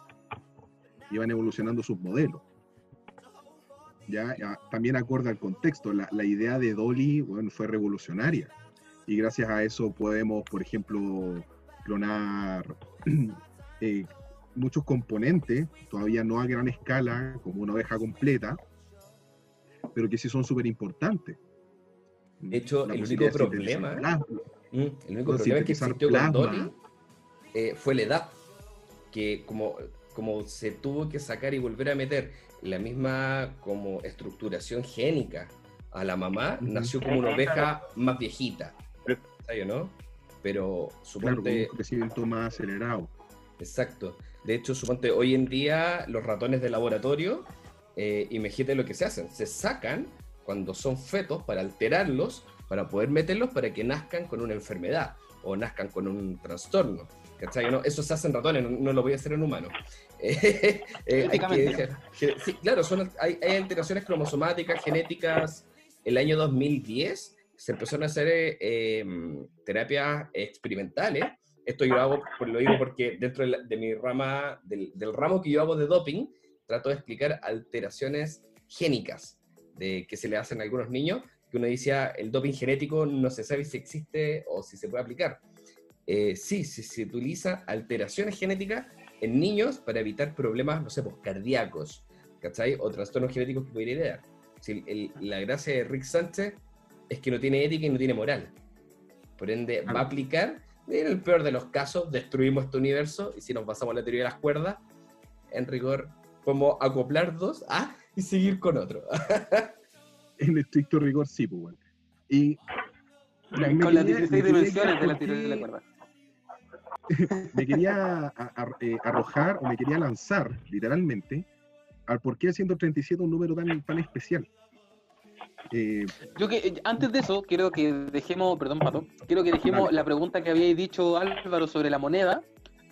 y van evolucionando sus modelos. Ya, Ya, también acorde al contexto, la, la idea de Dolly bueno, fue revolucionaria y gracias a eso podemos, por ejemplo, clonar eh, muchos componentes, todavía no a gran escala, como una oveja completa, pero que sí son súper importantes. De hecho, La el único problema-. Mm, El único Con problema que existió con plasma. Dolly eh, fue la edad. Que como, como se tuvo que sacar y volver a meter la misma como estructuración génica a la mamá, nació como una oveja más viejita. ¿Sabes o no? Pero Claro, suponte, un crecimiento más acelerado. exacto. De hecho, suponte, hoy en día los ratones de laboratorio, eh, imagínate lo que se hacen. Se sacan cuando son fetos para alterarlos, para poder meterlos para que nazcan con una enfermedad o nazcan con un trastorno. ¿Cachai? ¿No? Eso se hace en ratones, no, no lo voy a hacer en humanos. Eh, eh, hay que dejar- sí, claro, son, hay, hay alteraciones cromosomáticas, genéticas. El año 2010 se empezaron a hacer eh, terapias experimentales. Esto yo hago, lo digo porque dentro de, la- de mi rama, del, del ramo que yo hago de doping, trato de explicar alteraciones génicas de, que se le hacen a algunos niños, que uno decía, el doping genético no se sabe si existe o si se puede aplicar. Eh, sí, sí, se utiliza alteraciones genéticas en niños para evitar problemas, no sé, pues, cardíacos, ¿cachai? O trastornos genéticos que pudiera heredar. Si el- la gracia de Rick Sánchez es que no tiene ética y no tiene moral. Por ende, va a aplicar, en el peor de los casos, destruimos este universo y si nos basamos en la teoría de las cuerdas, en rigor, podemos acoplar dos ah, y seguir con otro. En estricto rigor, sí, pues, bueno. Y Con las quería- 16 me quería dimensiones de la teoría de la cuerda. me quería eh, arrojar o me quería lanzar, literalmente, al por qué el 137 es un número tan, tan especial. Eh, Yo que eh, antes de eso, quiero que dejemos, perdón, Pato, quiero que dejemos Dale. la pregunta que habíais dicho Álvaro sobre la moneda,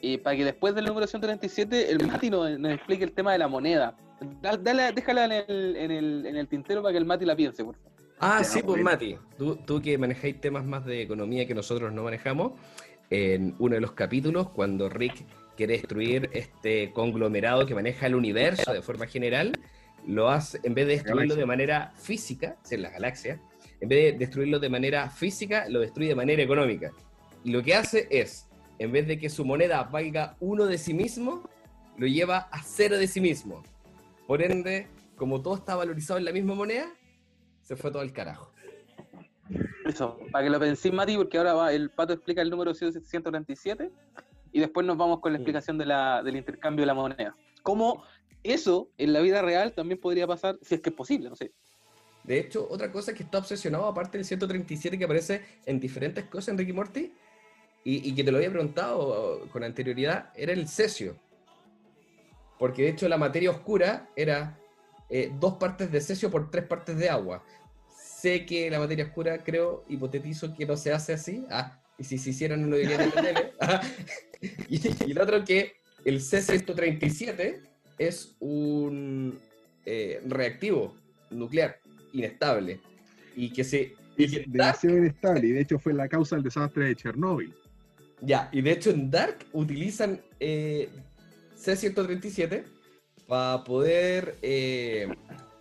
eh, para que después del número 137 el Mati nos, nos explique el tema de la moneda. Dale, dale- déjala en el, en, el, en el tintero para que el Mati la piense, por favor. Ah, Ya, sí, pues. Mati, tú, tú que manejáis temas más de economía que nosotros no manejamos, en uno de los capítulos, cuando Rick quiere destruir este conglomerado que maneja el universo de forma general, lo hace, en vez de destruirlo de manera física, es la galaxia, en vez de destruirlo de manera física, lo destruye de manera económica. Y lo que hace es, en vez de que su moneda valga uno de sí mismo, lo lleva a cero de sí mismo. Por ende, como todo está valorizado en la misma moneda, se fue todo al carajo. Eso, para que lo penséis, Mati, porque ahora va, el Pato explica el número 137 y después nos vamos con la explicación de la, del intercambio de la moneda. ¿Cómo eso en la vida real también podría pasar, si es que es posible, no sé? De hecho, otra cosa que está obsesionado, aparte del 137 que aparece en diferentes cosas en Ricky Morty, y, y que te lo había preguntado con anterioridad, era el cesio. Porque de hecho la materia oscura era eh, dos partes de cesio por tres partes de agua. Sé que la materia oscura, creo, hipotetizo que no se hace así. Ah, y si se hiciera no lo dirían en la tele. Ah, y, y el otro que el C-137 es un eh, reactivo nuclear inestable. Y que se. y que Dark- demasiado inestable y de hecho fue la causa del desastre de Chernóbil. ya, y de hecho en Dark utilizan eh, C-137 para poder eh,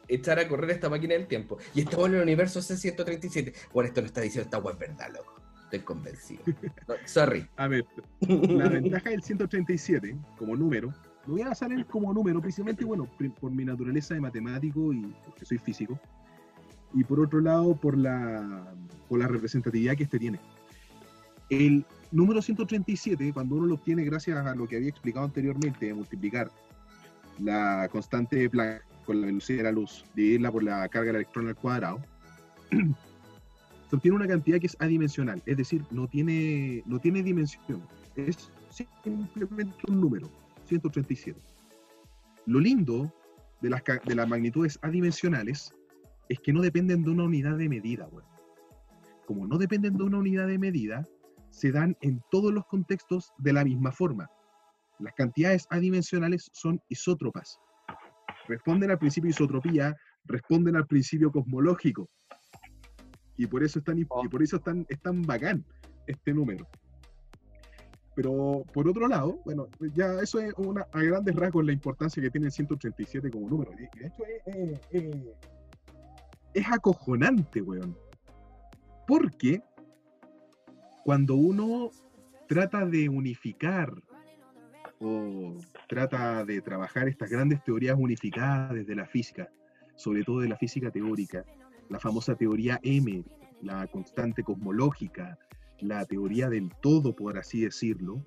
echar a correr esta máquina del tiempo. Y estamos en el universo C-137. Bueno, esto no está diciendo esta web verdad, loco. Estoy convencido. No, sorry. A ver, la ventaja del 137 como número, lo voy a en como número, principalmente, bueno, por mi naturaleza de matemático y porque soy físico, y por otro lado, por la, por la representatividad que este tiene. El número 137, cuando uno lo obtiene gracias a lo que había explicado anteriormente, de multiplicar la constante de Planck con la velocidad de la luz, dividirla por la carga del electrón al cuadrado, obtiene una cantidad que es adimensional, es decir, no tiene, no tiene dimensión, es simplemente un número, 137. Lo lindo de las, de las magnitudes adimensionales es que no dependen de una unidad de medida, weón. Como no dependen de una unidad de medida, se dan en todos los contextos de la misma forma. Las cantidades adimensionales son isótropas. Responden al principio de isotropía, responden al principio cosmológico. Y por eso es tan, y por eso es tan, es tan bacán este número. Pero por otro lado, bueno, ya eso es una, a grandes rasgos la importancia que tiene el 137 como número. Y de hecho es- es acojonante, weón. Porque cuando uno trata de unificar trata de trabajar estas grandes teorías unificadas desde la física, sobre todo de la física teórica, la famosa teoría M, la constante cosmológica, la teoría del todo, por así decirlo,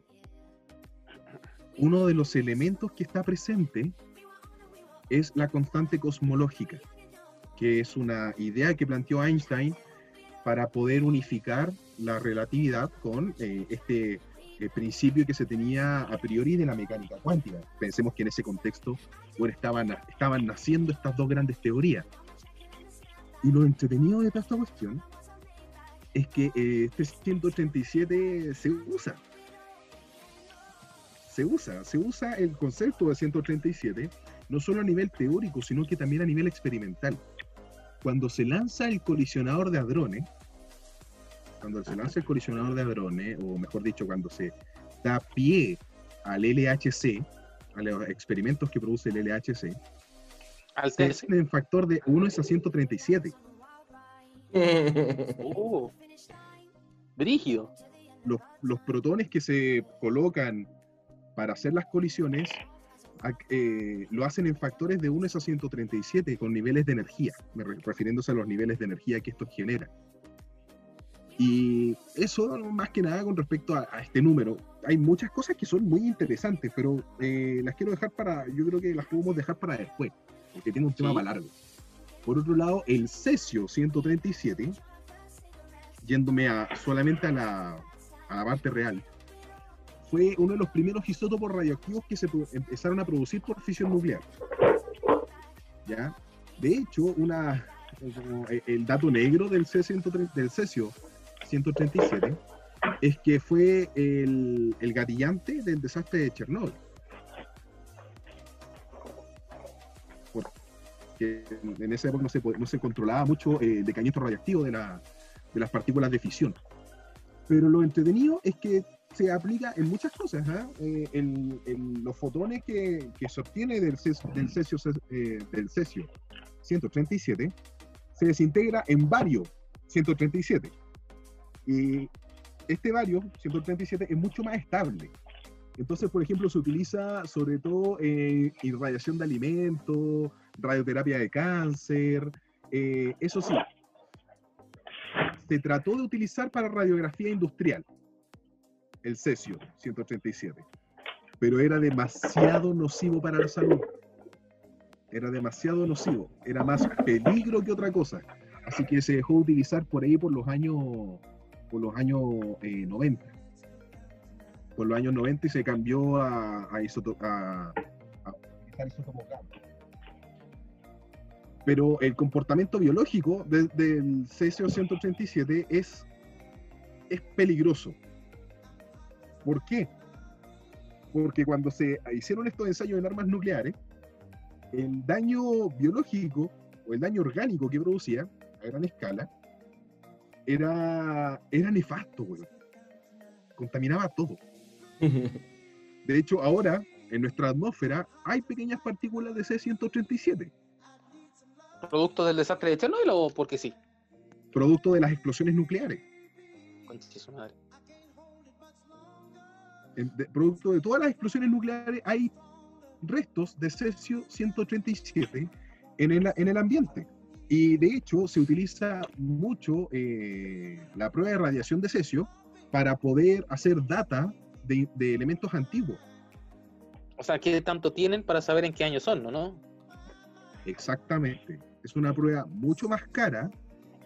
uno de los elementos que está presente es la constante cosmológica, que es una idea que planteó Einstein para poder unificar la relatividad con eh, este eh, principio que se tenía a priori de la mecánica cuántica. Pensemos que en ese contexto bueno, estaban, estaban naciendo estas dos grandes teorías. Y lo entretenido de toda esta cuestión es que eh, este 137 se usa. Se usa, se usa el concepto de 137 no solo a nivel teórico, sino que también a nivel experimental. Cuando se lanza el colisionador de hadrones, cuando se lanza el colisionador de hadrones, o mejor dicho, cuando se da pie al LHC, a los experimentos que produce el LHC, Al se TC. hacen en factor de 1 es a 137. Uh, brígido. los, los protones que se colocan para hacer las colisiones eh, lo hacen en factores de 1 es a 137 con niveles de energía, me re- refiriéndose a los niveles de energía que esto genera. Y eso más que nada con respecto a, a este número. Hay muchas cosas que son muy interesantes, pero eh, las quiero dejar para, yo creo que las podemos dejar para después, porque tiene un tema Sí. más largo. Por otro lado, el cesio 137, yéndome a, solamente a la, a la parte real, fue uno de los primeros isótopos radioactivos que se empezaron a producir por fisión nuclear. ¿Ya? De hecho, una, como e- el dato negro del, C130 del cesio 137 es que fue el, el gatillante del desastre de Chernóbil. Porque en en esa época no se, no se controlaba mucho eh, el decaimiento radioactivo de, la- de las partículas de fisión. Pero lo entretenido es que se aplica en muchas cosas. ¿ah? Eh, el- el- los fotones que, que se obtiene del, ces- del, cesio, eh, del cesio 137 se desintegra en bario 137. Y este bario 137 es mucho más estable. Entonces, por ejemplo, se utiliza sobre todo en irradiación de alimentos, radioterapia de cáncer. eh, eso sí, se trató de utilizar para radiografía industrial el cesio 137, pero era demasiado nocivo para la salud. Era demasiado nocivo, era más peligro que otra cosa. Así que se dejó de utilizar por ahí por los años, por los años eh, 90. Por los años 90 y se cambió a, a, isoto- a- a utilizar. Pero el comportamiento biológico de- del cesio 137 es, es peligroso. ¿Por qué? Porque cuando se hicieron estos ensayos en armas nucleares, el daño biológico o el daño orgánico que producía a gran escala era, era nefasto, weón. Contaminaba todo. De hecho, ahora en nuestra atmósfera hay pequeñas partículas de C-137, ¿Producto del desastre de Chernobyl o porque sí? producto de las explosiones nucleares. Su madre. De- producto de todas las explosiones nucleares hay restos de cesio 137 en el, en el ambiente. Y de hecho se utiliza mucho eh, la prueba de radiación de cesio para poder hacer data de, de elementos antiguos. O sea, ¿qué tanto tienen para saber en qué año son, no? no? Exactamente. Es una prueba mucho más cara,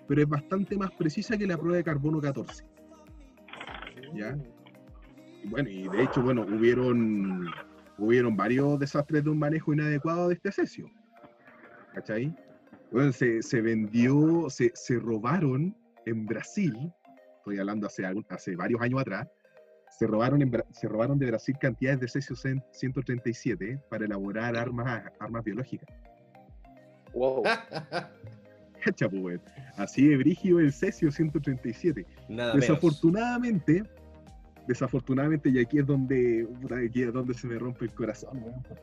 pero es bastante más precisa que la prueba de carbono 14. ¿Ya? Y Bueno, y de hecho, bueno, hubieron, hubieron varios desastres de un manejo inadecuado de este cesio. ¿Cachai? Bueno, se, se vendió, se, se robaron en Brasil, estoy hablando hace, hace varios años atrás, se robaron, en se robaron de Brasil cantidades de cesio 137 para elaborar armas, armas biológicas. Wow. Pues. Así de brígido el cesio 137. Nada menos. Desafortunadamente, desafortunadamente, y aquí es donde, aquí es donde se me rompe el corazón, weón, porque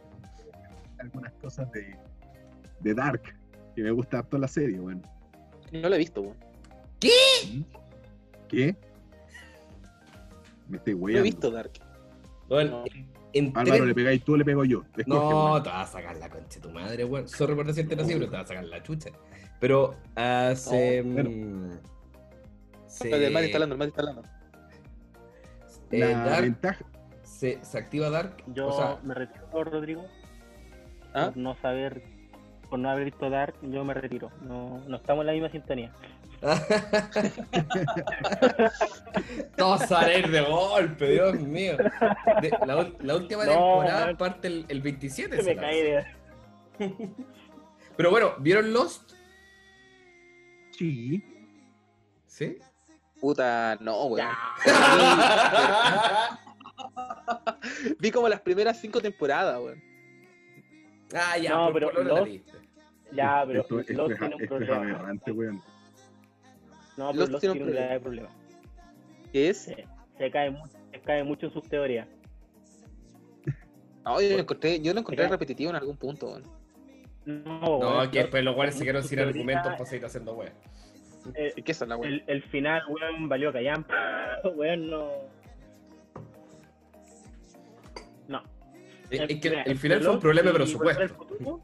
algunas cosas de, de Dark, que me gusta harto la serie, weón. No lo he visto, weón. ¿Qué? Me estoy No he visto Dark. Bueno, No. en Álvaro, tren- le pegáis tú, le pego yo. Escoge, No, weón. te vas a sacar la concha de tu madre, weón. Sorry por decirte así, pero te vas a sacar la chucha. Pero hace. No, pero- mm, se, El mal está hablando, el mal está hablando. eh, La Dark, ventaja, se, se activa Dark. Yo o sea, me retiro, Rodrigo. ¿Ah? Por no saber, por no haber visto Dark, yo me retiro. No, no estamos en la misma sintonía. Todos a ir de golpe, Dios mío. De- la, última No, temporada weón. parte el, el 27. Se se me cae de... Pero bueno, ¿vieron Lost? sí. ¿Sí? Puta, no, weón. Vi como las primeras cinco temporadas, weón. Ah, ya, No, por, pero por. Ya, pero esto, esto Lost es, tiene un esto es problema. aberrante, weón. No, pero Lost Lost tiene un grave problema. ¿Qué es? Se, se cae, se cae mucho en sus teorías. No, yo lo encontré, yo lo encontré repetitivo en algún punto, weón. No, No, que después los cuales se quedaron sin argumentos para seguir haciendo weón. eh, ¿Qué es la weón? el, el final, weón, valió callampa. Weón. No. Es es que Mira, el final fue un problema al presupuesto. Futuro,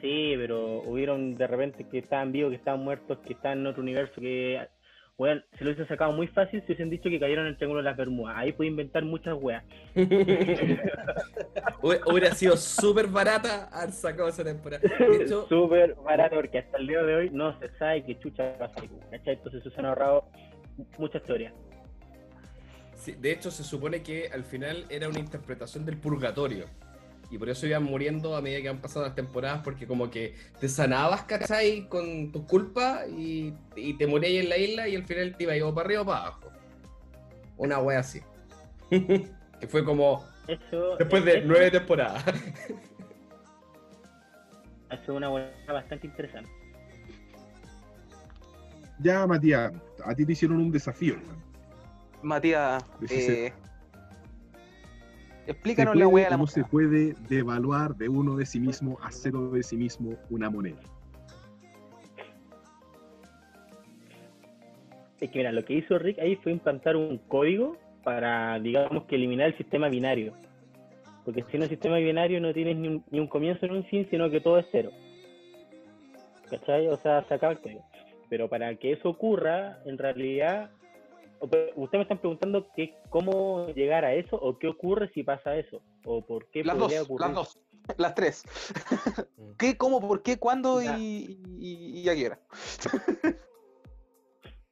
Sí, pero hubieron de repente que estaban vivos, que estaban muertos, que estaban en otro universo, que, weón, se lo hubiesen sacado muy fácil si hubiesen dicho que cayeron en el Triángulo de las Bermudas. Ahí puede inventar muchas weas. Hubiera sido súper barata haber sacado esa temporada. Súper barato, porque hasta el día de hoy no se sabe qué chucha pasa ¿cachai? Entonces se han ahorrado muchas teorías. Sí, de hecho, se supone que al final era una interpretación del purgatorio. Y por eso iban muriendo a medida que han pasado las temporadas, porque como que te sanabas, ¿cachai? Con tus culpas y, y te morías en la isla y al final te ibas o para arriba o para abajo. Una wea así. que fue como Eso, después de eso- nueve temporadas. Es una wea bastante interesante. Ya, Matías, a ti te hicieron un desafío. Matías, eh, ¿Se explícanos puede la wea de la no se puede devaluar de uno de sí mismo a cero de sí mismo una moneda? Es que mira, lo que hizo Rick ahí fue implantar un código para, digamos, que eliminar el sistema binario. Porque si en el sistema binario no tienes ni un, ni un comienzo ni un fin, sino que todo es cero. ¿Cachai? O sea, se acaba el código. Pero para que eso ocurra, en realidad, ustedes me están preguntando que, cómo llegar a eso o qué ocurre si pasa eso. O por qué Las dos, podría ocurrir. las dos, las tres. ¿Qué, cómo, por qué, cuándo Ya. y, y, y a qué hora?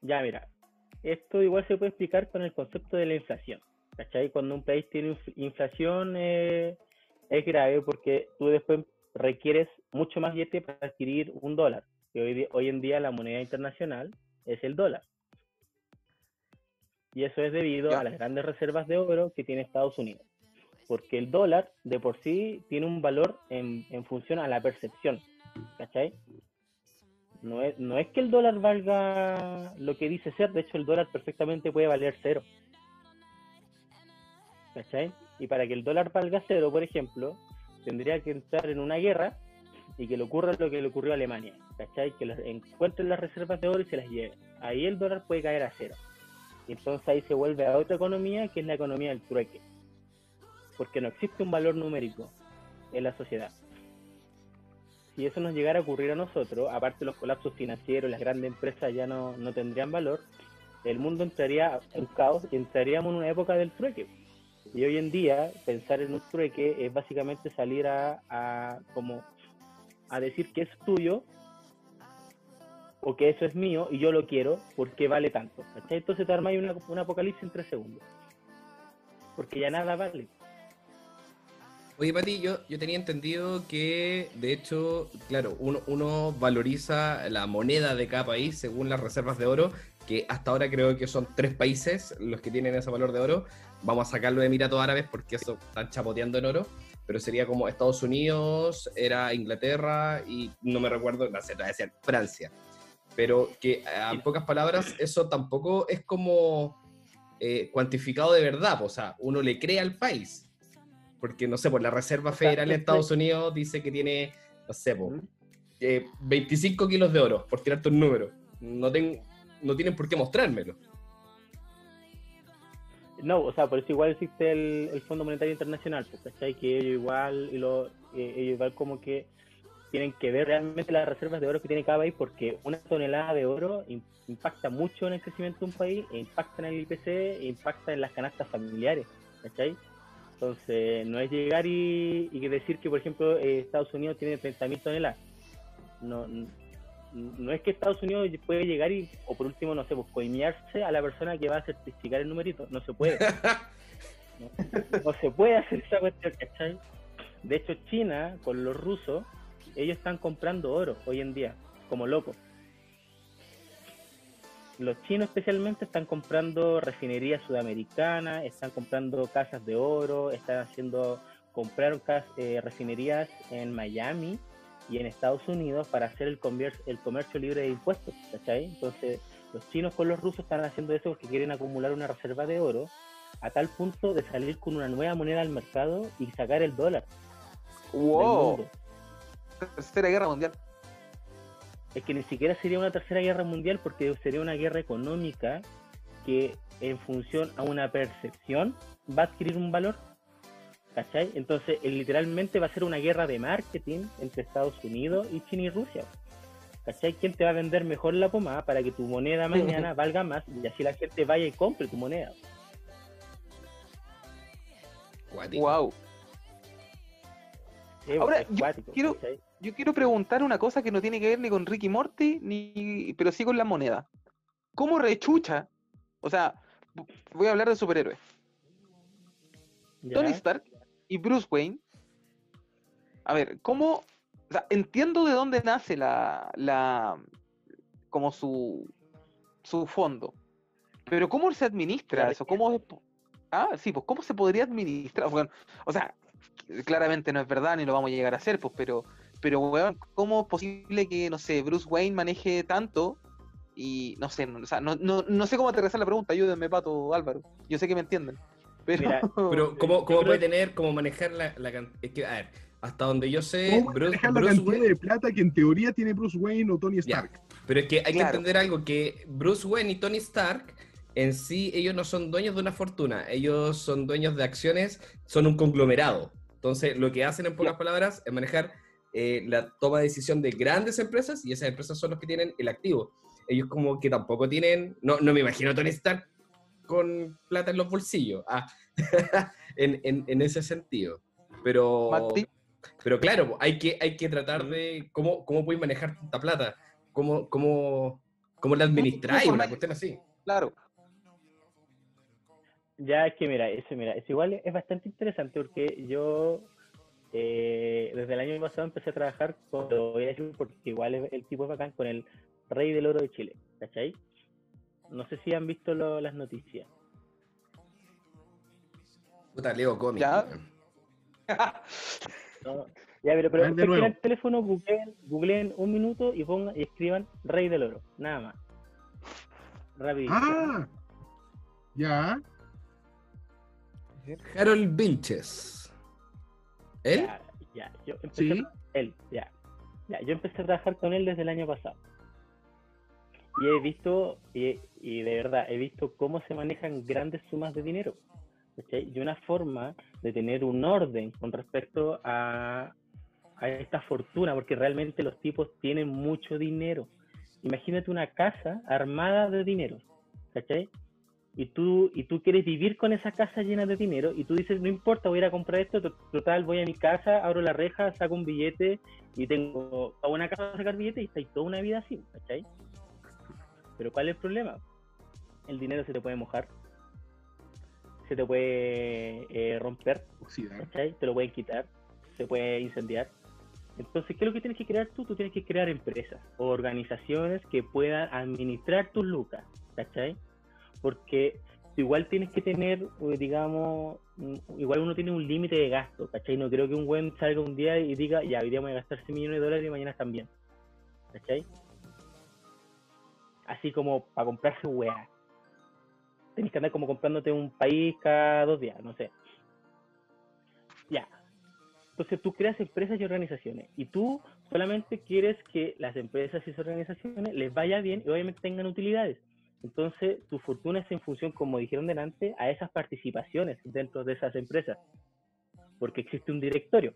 Ya, mira, esto igual se puede explicar con el concepto de la inflación. ¿Cachai? Cuando un país tiene inf- inflación eh, es grave porque tú después requieres mucho más billete para adquirir un dólar. Que hoy, hoy en día la moneda internacional es el dólar. Y eso es debido Ya. a las grandes reservas de oro que tiene Estados Unidos. Porque el dólar de por sí tiene un valor en, en función a la percepción. ¿Cachai? No es, no es que el dólar valga lo que dice ser, de hecho el dólar perfectamente puede valer cero. ¿Cachai? Y para que el dólar valga cero, por ejemplo, tendría que entrar en una guerra y que le ocurra lo que le ocurrió a Alemania. ¿Cachai? Que los- encuentren las reservas de oro y se las lleven. Ahí el dólar puede caer a cero. Y entonces ahí se vuelve a otra economía que es la economía del trueque. Porque no existe un valor numérico en la sociedad. Si eso nos llegara a ocurrir a nosotros, aparte los colapsos financieros, las grandes empresas ya no, no tendrían valor, el mundo entraría en caos y entraríamos en una época del trueque. Y hoy en día, pensar en un trueque es básicamente salir a, a como a decir que es tuyo o que eso es mío y yo lo quiero porque vale tanto. ¿cachai? Entonces te armáis una, un apocalipsis en tres segundos. Porque ya nada vale. Oye, Pati, yo, yo tenía entendido que, de hecho, claro, uno, uno valoriza la moneda de cada país según las reservas de oro, que hasta ahora creo que son tres países los que tienen ese valor de oro. Vamos a sacarlo de Emiratos Árabes porque eso están chapoteando en oro, pero sería como Estados Unidos, era Inglaterra y no me recuerdo, no sé, Francia. Pero que, a en pocas palabras, eso tampoco es como eh, cuantificado de verdad, o sea, uno le cree al país porque no sé, por la Reserva Federal de es- Estados Unidos dice que tiene, no sé, po, eh, 25 kilos de oro, por tirarte un número. No, ten- no tienen por qué mostrármelo. No, o sea, por eso igual existe el, el Fondo Monetario Internacional, ¿cachai? Que ellos igual, y lo, eh, ellos igual como que tienen que ver realmente las reservas de oro que tiene cada país, porque una tonelada de oro im- impacta mucho en el crecimiento de un país, impacta en el IPC, impacta en las canastas familiares, ¿cachai? Entonces, no es llegar y, y decir que, por ejemplo, eh, Estados Unidos tiene 30.000 toneladas. No, no es que Estados Unidos puede llegar y, o por último, no sé, pues coimearse a la persona que va a certificar el numerito. No se puede. No, no se puede hacer esa cuestión, ¿cachai? De hecho, China, con los rusos, ellos están comprando oro hoy en día, como locos. Los chinos especialmente están comprando refinerías sudamericanas, están comprando casas de oro, están haciendo, compraron eh, refinerías en Miami y en Estados Unidos para hacer el, comer- el comercio libre de impuestos, ¿cachai? Entonces, los chinos con los rusos están haciendo eso porque quieren acumular una reserva de oro a tal punto de salir con una nueva moneda al mercado y sacar el dólar del ¡Wow! mundo. Tercera Guerra Mundial. Es que ni siquiera sería una tercera guerra mundial porque sería una guerra económica que en función a una percepción va a adquirir un valor. ¿Cachai? Entonces, eh, literalmente va a ser una guerra de marketing entre Estados Unidos y China y Rusia. ¿Cachai? ¿Quién te va a vender mejor la pomada para que tu moneda mañana valga más y así la gente vaya y compre tu moneda? ¡Wow! Sí, Ahora, yo quiero- ¿cachai? Yo quiero preguntar una cosa que no tiene que ver ni con Ricky Morty, ni, pero sí con la moneda. ¿Cómo rechucha? O sea, voy a hablar de superhéroes. ¿Ya? Tony Stark y Bruce Wayne. A ver, ¿cómo? O sea, entiendo de dónde nace la, la como su, su fondo. Pero ¿cómo se administra eso? ¿Cómo es Ah, sí, pues ¿cómo se podría administrar? Bueno, o sea, claramente no es verdad ni lo vamos a llegar a hacer, pues, pero, pero weón, ¿cómo es posible que, no sé, Bruce Wayne maneje tanto? Y no sé, no, o sea, no, no, no sé cómo aterrizar la pregunta, ayúdenme, Pato, Álvaro. Yo sé que me entienden. Pero, Mira, Pero, ¿cómo, cómo creo- puede tener, cómo manejar la, la cantidad? Es que, a ver, hasta donde yo sé, ¿Cómo Bruce, manejar la Bruce cantidad Wayne- de plata que en teoría tiene Bruce Wayne o Tony Ya, Stark? Pero es que hay que entender algo, que Bruce Wayne y Tony Stark en sí, ellos no son dueños de una fortuna, ellos son dueños de acciones, son un conglomerado. Entonces, lo que hacen en pocas palabras es manejar eh, la toma de decisión de grandes empresas y esas empresas son los que tienen el activo. Ellos como que tampoco tienen, no, no me imagino a Tony Stark con plata en los bolsillos, ah, en, en- en ese sentido. Pero, pero claro, hay que, hay que tratar de cómo, cómo puedes manejar tanta plata, cómo, cómo, cómo la administráis, una cuestión así. claro. Ya es que mira, eso mira, es igual es bastante interesante porque yo eh, desde el año pasado empecé a trabajar con lo voy a decir porque igual es- el tipo es bacán con el rey del oro de Chile, ¿cachai? No sé si han visto lo- las noticias. Puta, leo cómics. Ya. weón. No, Ya, pero, pero nuevo. el teléfono, googleen, googleen un minuto y pongan y escriban Rey del Oro. Nada más. Rápido. Ah, ya. Harold Vilches. ¿Él? Ya, ya. Yo empecé Sí. a- él, ya. Ya, yo empecé a trabajar con él desde el año pasado. Y he visto, y, y de verdad, he visto cómo se manejan grandes sumas de dinero. ¿cachai? Y una forma de tener un orden con respecto a, a esta fortuna, porque realmente los tipos tienen mucho dinero. Imagínate una casa armada de dinero, ¿cachai? Y tú, y tú quieres vivir con esa casa llena de dinero y tú dices, no importa, voy a ir a comprar esto, to- total, voy a mi casa, abro la reja, saco un billete y tengo a una casa para sacar billetes y estáis toda una vida así, ¿cachai? Pero ¿cuál es el problema? El dinero se te puede mojar, se te puede eh, romper, Oxidar. ¿cachai? Te lo pueden quitar, se puede incendiar. Entonces, ¿qué es lo que tienes que crear tú? Tú tienes que crear empresas o organizaciones que puedan administrar tus lucas, ¿cachai? Porque igual tienes que tener, eh, digamos, un- igual uno tiene un límite de gasto, ¿cachai? No creo que un buen salga un día y diga, ya, hoy día voy a gastar 100 millones de dólares y mañana también, ¿cachai? Así como para comprarse weá. Tenés que andar como comprándote un país cada dos días, no sé. Ya. Entonces tú creas empresas y organizaciones y tú solamente quieres que las empresas y esas organizaciones les vaya bien y obviamente tengan utilidades. Entonces tu fortuna es en función, como dijeron delante, a esas participaciones dentro de esas empresas. Porque existe un directorio.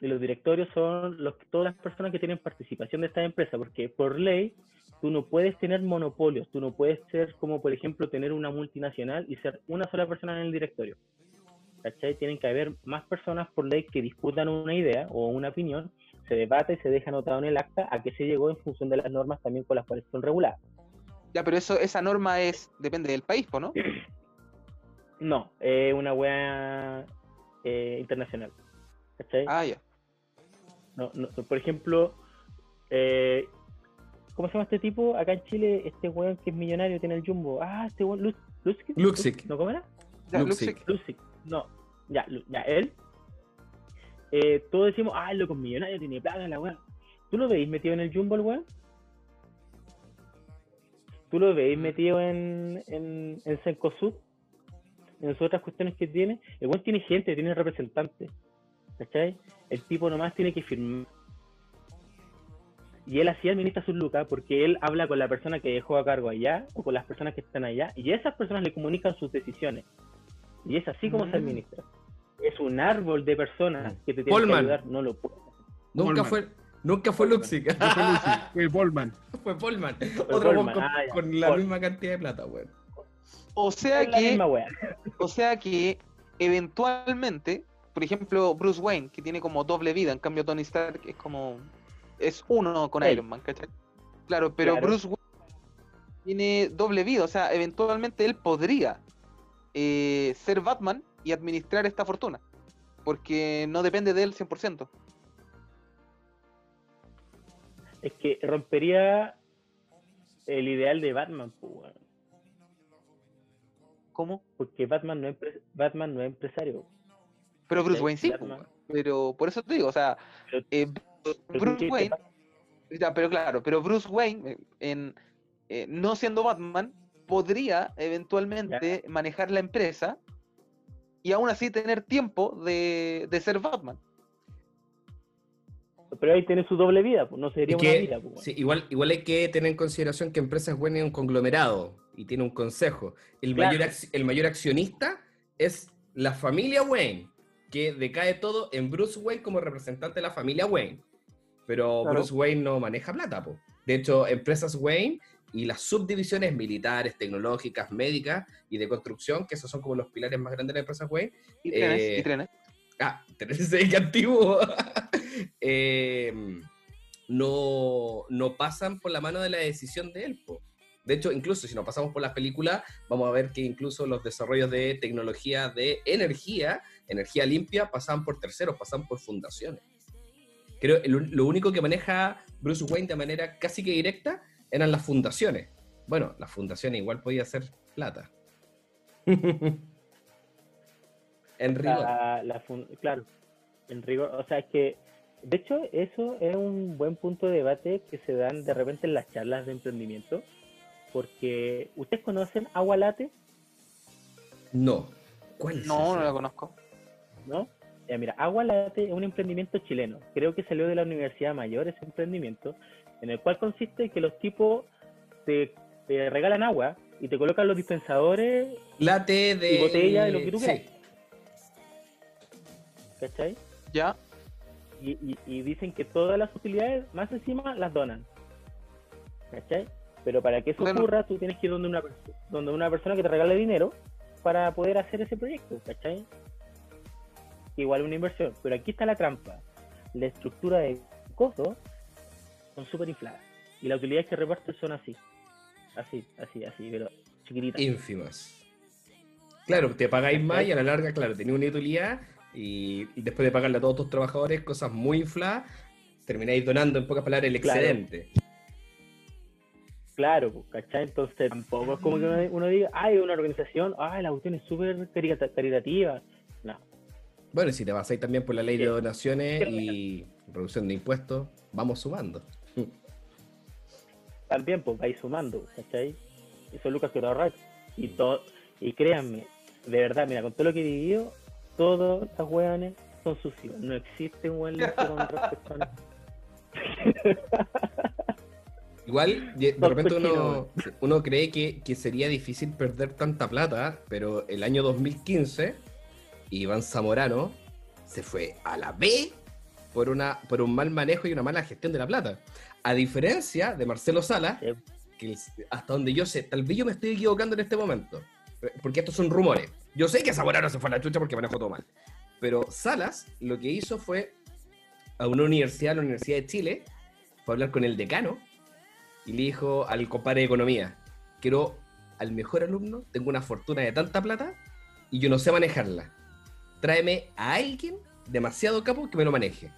Y los directorios son los, todas las personas que tienen participación de esta empresa, porque por ley tú no puedes tener monopolios, tú no puedes ser como por ejemplo tener una multinacional y ser una sola persona en el directorio. ¿Cachai? Tienen que haber más personas por ley que discutan una idea o una opinión, se debate y se deja anotado en el acta a qué se llegó en función de las normas también con las cuales son reguladas. Ya, pero eso, esa norma es, depende del país, ¿no? No, es una wea eh, internacional. ¿Cachai? Ah, ya. No, no, por ejemplo, eh, ¿cómo se llama este tipo? Acá en Chile, este weón que es millonario tiene el jumbo. Ah, este weón, Lux- Luxic. Luxic. ¿No cómo era? Ya, Luxic. Luxic. Luxic. No, ya, ya, él. Eh, todos decimos, ah, el loco es millonario, tiene plata, la weón. ¿Tú lo veis metido en el jumbo, el weón? ¿Tú lo veis metido en, en, en Cencosud? En sus otras cuestiones que tiene. El weón tiene gente, tiene representantes. ¿Cachai? El tipo nomás tiene que firmar. Y él así administra sus lucas porque él habla con la persona que dejó a cargo allá o con las personas que están allá y esas personas le comunican sus decisiones. Y es así como se Mm. administra. Es un árbol de personas que te tienen que ayudar, no lo puedes. Nunca Polman. fue, nunca fue Luxic. No fue Lucy, fue Bolman. fue Polman. Fue Otro Polman, weón con, ah, con la Pol- misma cantidad de plata, weón. O sea que, o sea que eventualmente, por ejemplo, Bruce Wayne, que tiene como doble vida, en cambio Tony Stark es como es uno con Sí. Iron Man, ¿cachai? Claro, pero Claro. Bruce Wayne tiene doble vida, o sea, eventualmente él podría eh, ser Batman y administrar esta fortuna, porque no depende de él 100%. Es que rompería el ideal de Batman, pues. ¿Cómo? porque Batman no es, Batman no es empresario. Pero Bruce. Wayne sí, Batman- pero por eso te digo, o sea, Pero- eh, pero Bruce Wayne Ya, pero claro, pero Bruce Wayne, eh, en, eh, no siendo Batman, podría eventualmente manejar la empresa y aún así tener tiempo de, de ser Batman. Pero ahí tiene su doble vida, pues no sería una vida. Pues, sí, igual, igual hay que tener en consideración que Empresas Wayne es un conglomerado y tiene un consejo. El, Claro. mayor, el mayor accionista es la familia Wayne, que decae todo en Bruce Wayne como representante de la familia Wayne. Pero Claro. Bruce Wayne no maneja plata, po. De hecho, Empresas Wayne y las subdivisiones militares, tecnológicas, médicas y de construcción, que esos son como los pilares más grandes de las empresas Wayne, Y trenes, Eh, y trenes. Ah, tenés ese que antiguo. Eh, no, no pasan por la mano de la decisión de él. po. De hecho, incluso si nos pasamos por las películas, vamos a ver que incluso los desarrollos de tecnología de energía, energía limpia, pasan por terceros, pasan por fundaciones. Creo que lo, único que maneja Bruce Wayne de manera casi que directa eran las fundaciones. Bueno, las fundaciones igual podía ser plata. en rigor. La- la fun- claro. En rigor, o sea, es que, de hecho, eso es un buen punto de debate que se dan de repente en las charlas de emprendimiento, porque ¿ustedes conocen Agua Late? No. ¿Cuál es No, no la conozco. ¿No? Ya, mira, Agua Late es un emprendimiento chileno. Creo que salió de la Universidad Mayor ese emprendimiento, en el cual consiste en que los tipos te, te regalan agua y te colocan los dispensadores, Late de. Y botella de lo que tú Sí. quieras. ¿cachai? Ya. Y, y- y dicen que todas las utilidades más encima las donan. ¿Cachai? Pero para que eso Bueno. ocurra, tú tienes que ir donde una, donde una persona que te regale dinero para poder hacer ese proyecto, ¿cachai? Igual una inversión. Pero aquí está la trampa. La estructura de costos son súper infladas. Y las utilidades que reparten son así. Así, así, así, pero chiquititas. ínfimas. Claro, te pagáis más y a la larga, claro, tenés una utilidad y, y después de pagarle a todos tus trabajadores cosas muy infladas, termináis donando en pocas palabras el Claro. excedente. Claro, pues, ¿cachai? Entonces tampoco es como que uno, diga, ay, una organización, ay, la cuestión es súper carita- caritativa. No, Bueno, y si te basáis también por la ley de donaciones y reducción de impuestos, vamos sumando. también pues vais sumando, ¿cachai? Y son lucas que te ahorras. Y todo, y créanme, de verdad, mira, con todo lo que he vivido, todos los hueones son sucios. No existe un buen limpio con respecto a Igual, de, repente uno, uno cree que, que sería difícil perder tanta plata, pero el año 2015, Iván Zamorano se fue a la B por, una, por un mal manejo y una mala gestión de la plata. A diferencia de Marcelo Sala, que hasta donde yo sé, tal vez yo me estoy equivocando en este momento, porque estos son rumores. Yo sé que Zamorano se fue a la chucha porque manejó todo mal, pero Salas lo que hizo fue a una universidad, la Universidad de Chile, fue a hablar con el decano y le dijo al compadre de economía, quiero al mejor alumno, tengo una fortuna de tanta plata y yo no sé manejarla. Tráeme a alguien demasiado capo que me lo maneje.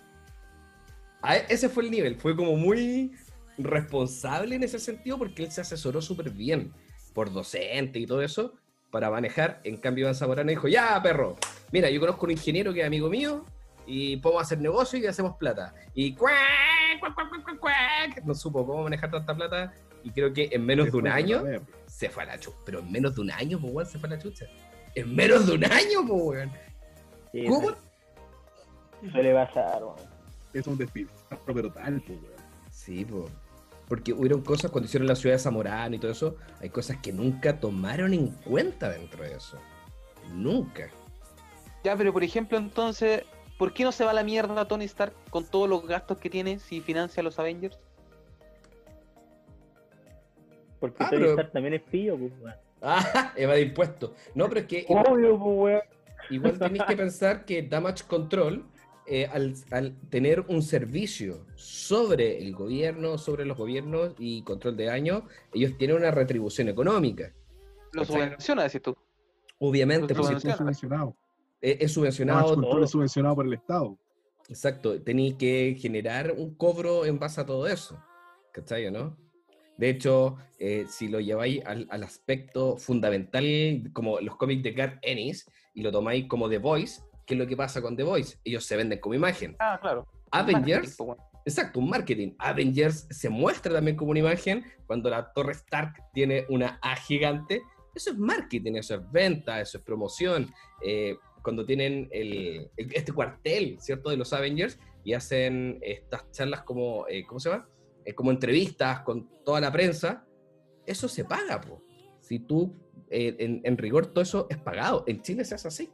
A e- ese fue el nivel, fue como muy responsable en ese sentido porque él se asesoró súper bien por docente y todo eso para manejar. En cambio, Iván Zamorano dijo, ya, perro, mira, yo conozco un ingeniero que es amigo mío y podemos hacer negocio y hacemos plata. Y cuac, cuac, cuac, cuac, cuac, cuac, no supo cómo manejar tanta plata y creo que en menos de un año se fue a la chucha. Pero en menos de un año, pues, weón, se fue a la chucha. En menos de un año, pues, weón. ¿Cómo? Suele pasar, weón. Es un despilfarro, pero tal, pues, weón. Sí, pues. Porque hubieron cosas cuando hicieron la ciudad de Zamorano y todo eso, hay cosas que nunca tomaron en cuenta dentro de eso. Nunca. Ya, pero por ejemplo, entonces, ¿por qué no se va a la mierda Tony Stark con todos los gastos que tiene si financia a los Avengers? Porque Ah, Tony pero- Stark también es pillo, pues, weón. Ah, evade impuestos. No, pero es que Obvio, pues, weón. igual tenéis que pensar que Damage Control, eh, al, al tener un servicio sobre el gobierno, sobre los gobiernos y control de daño, ellos tienen una retribución económica. Lo subvenciona, decís tú. Obviamente, Lo pues, si es subvencionado. es, es subvencionado. Control es subvencionado por el Estado. Exacto, tenéis que generar un cobro en base a todo eso. ¿Cachai, o no? De hecho, eh, si lo lleváis al, al aspecto fundamental, como los cómics de Garth Ennis, y lo tomáis como The Voice, ¿qué es lo que pasa con The Voice? Ellos se venden como imagen. Ah, claro. Avengers, weón. exacto, un marketing. Avengers se muestra también como una imagen cuando la Torre Stark tiene una A gigante. Eso es marketing, eso es venta, eso es promoción. Eh, cuando tienen el, el- este cuartel, ¿cierto? De los Avengers y hacen estas charlas como, eh, ¿cómo se llama? Eh, como entrevistas con toda la prensa, eso se paga, po. Si tú, eh, en, en rigor, todo eso es pagado. En Chile se hace así.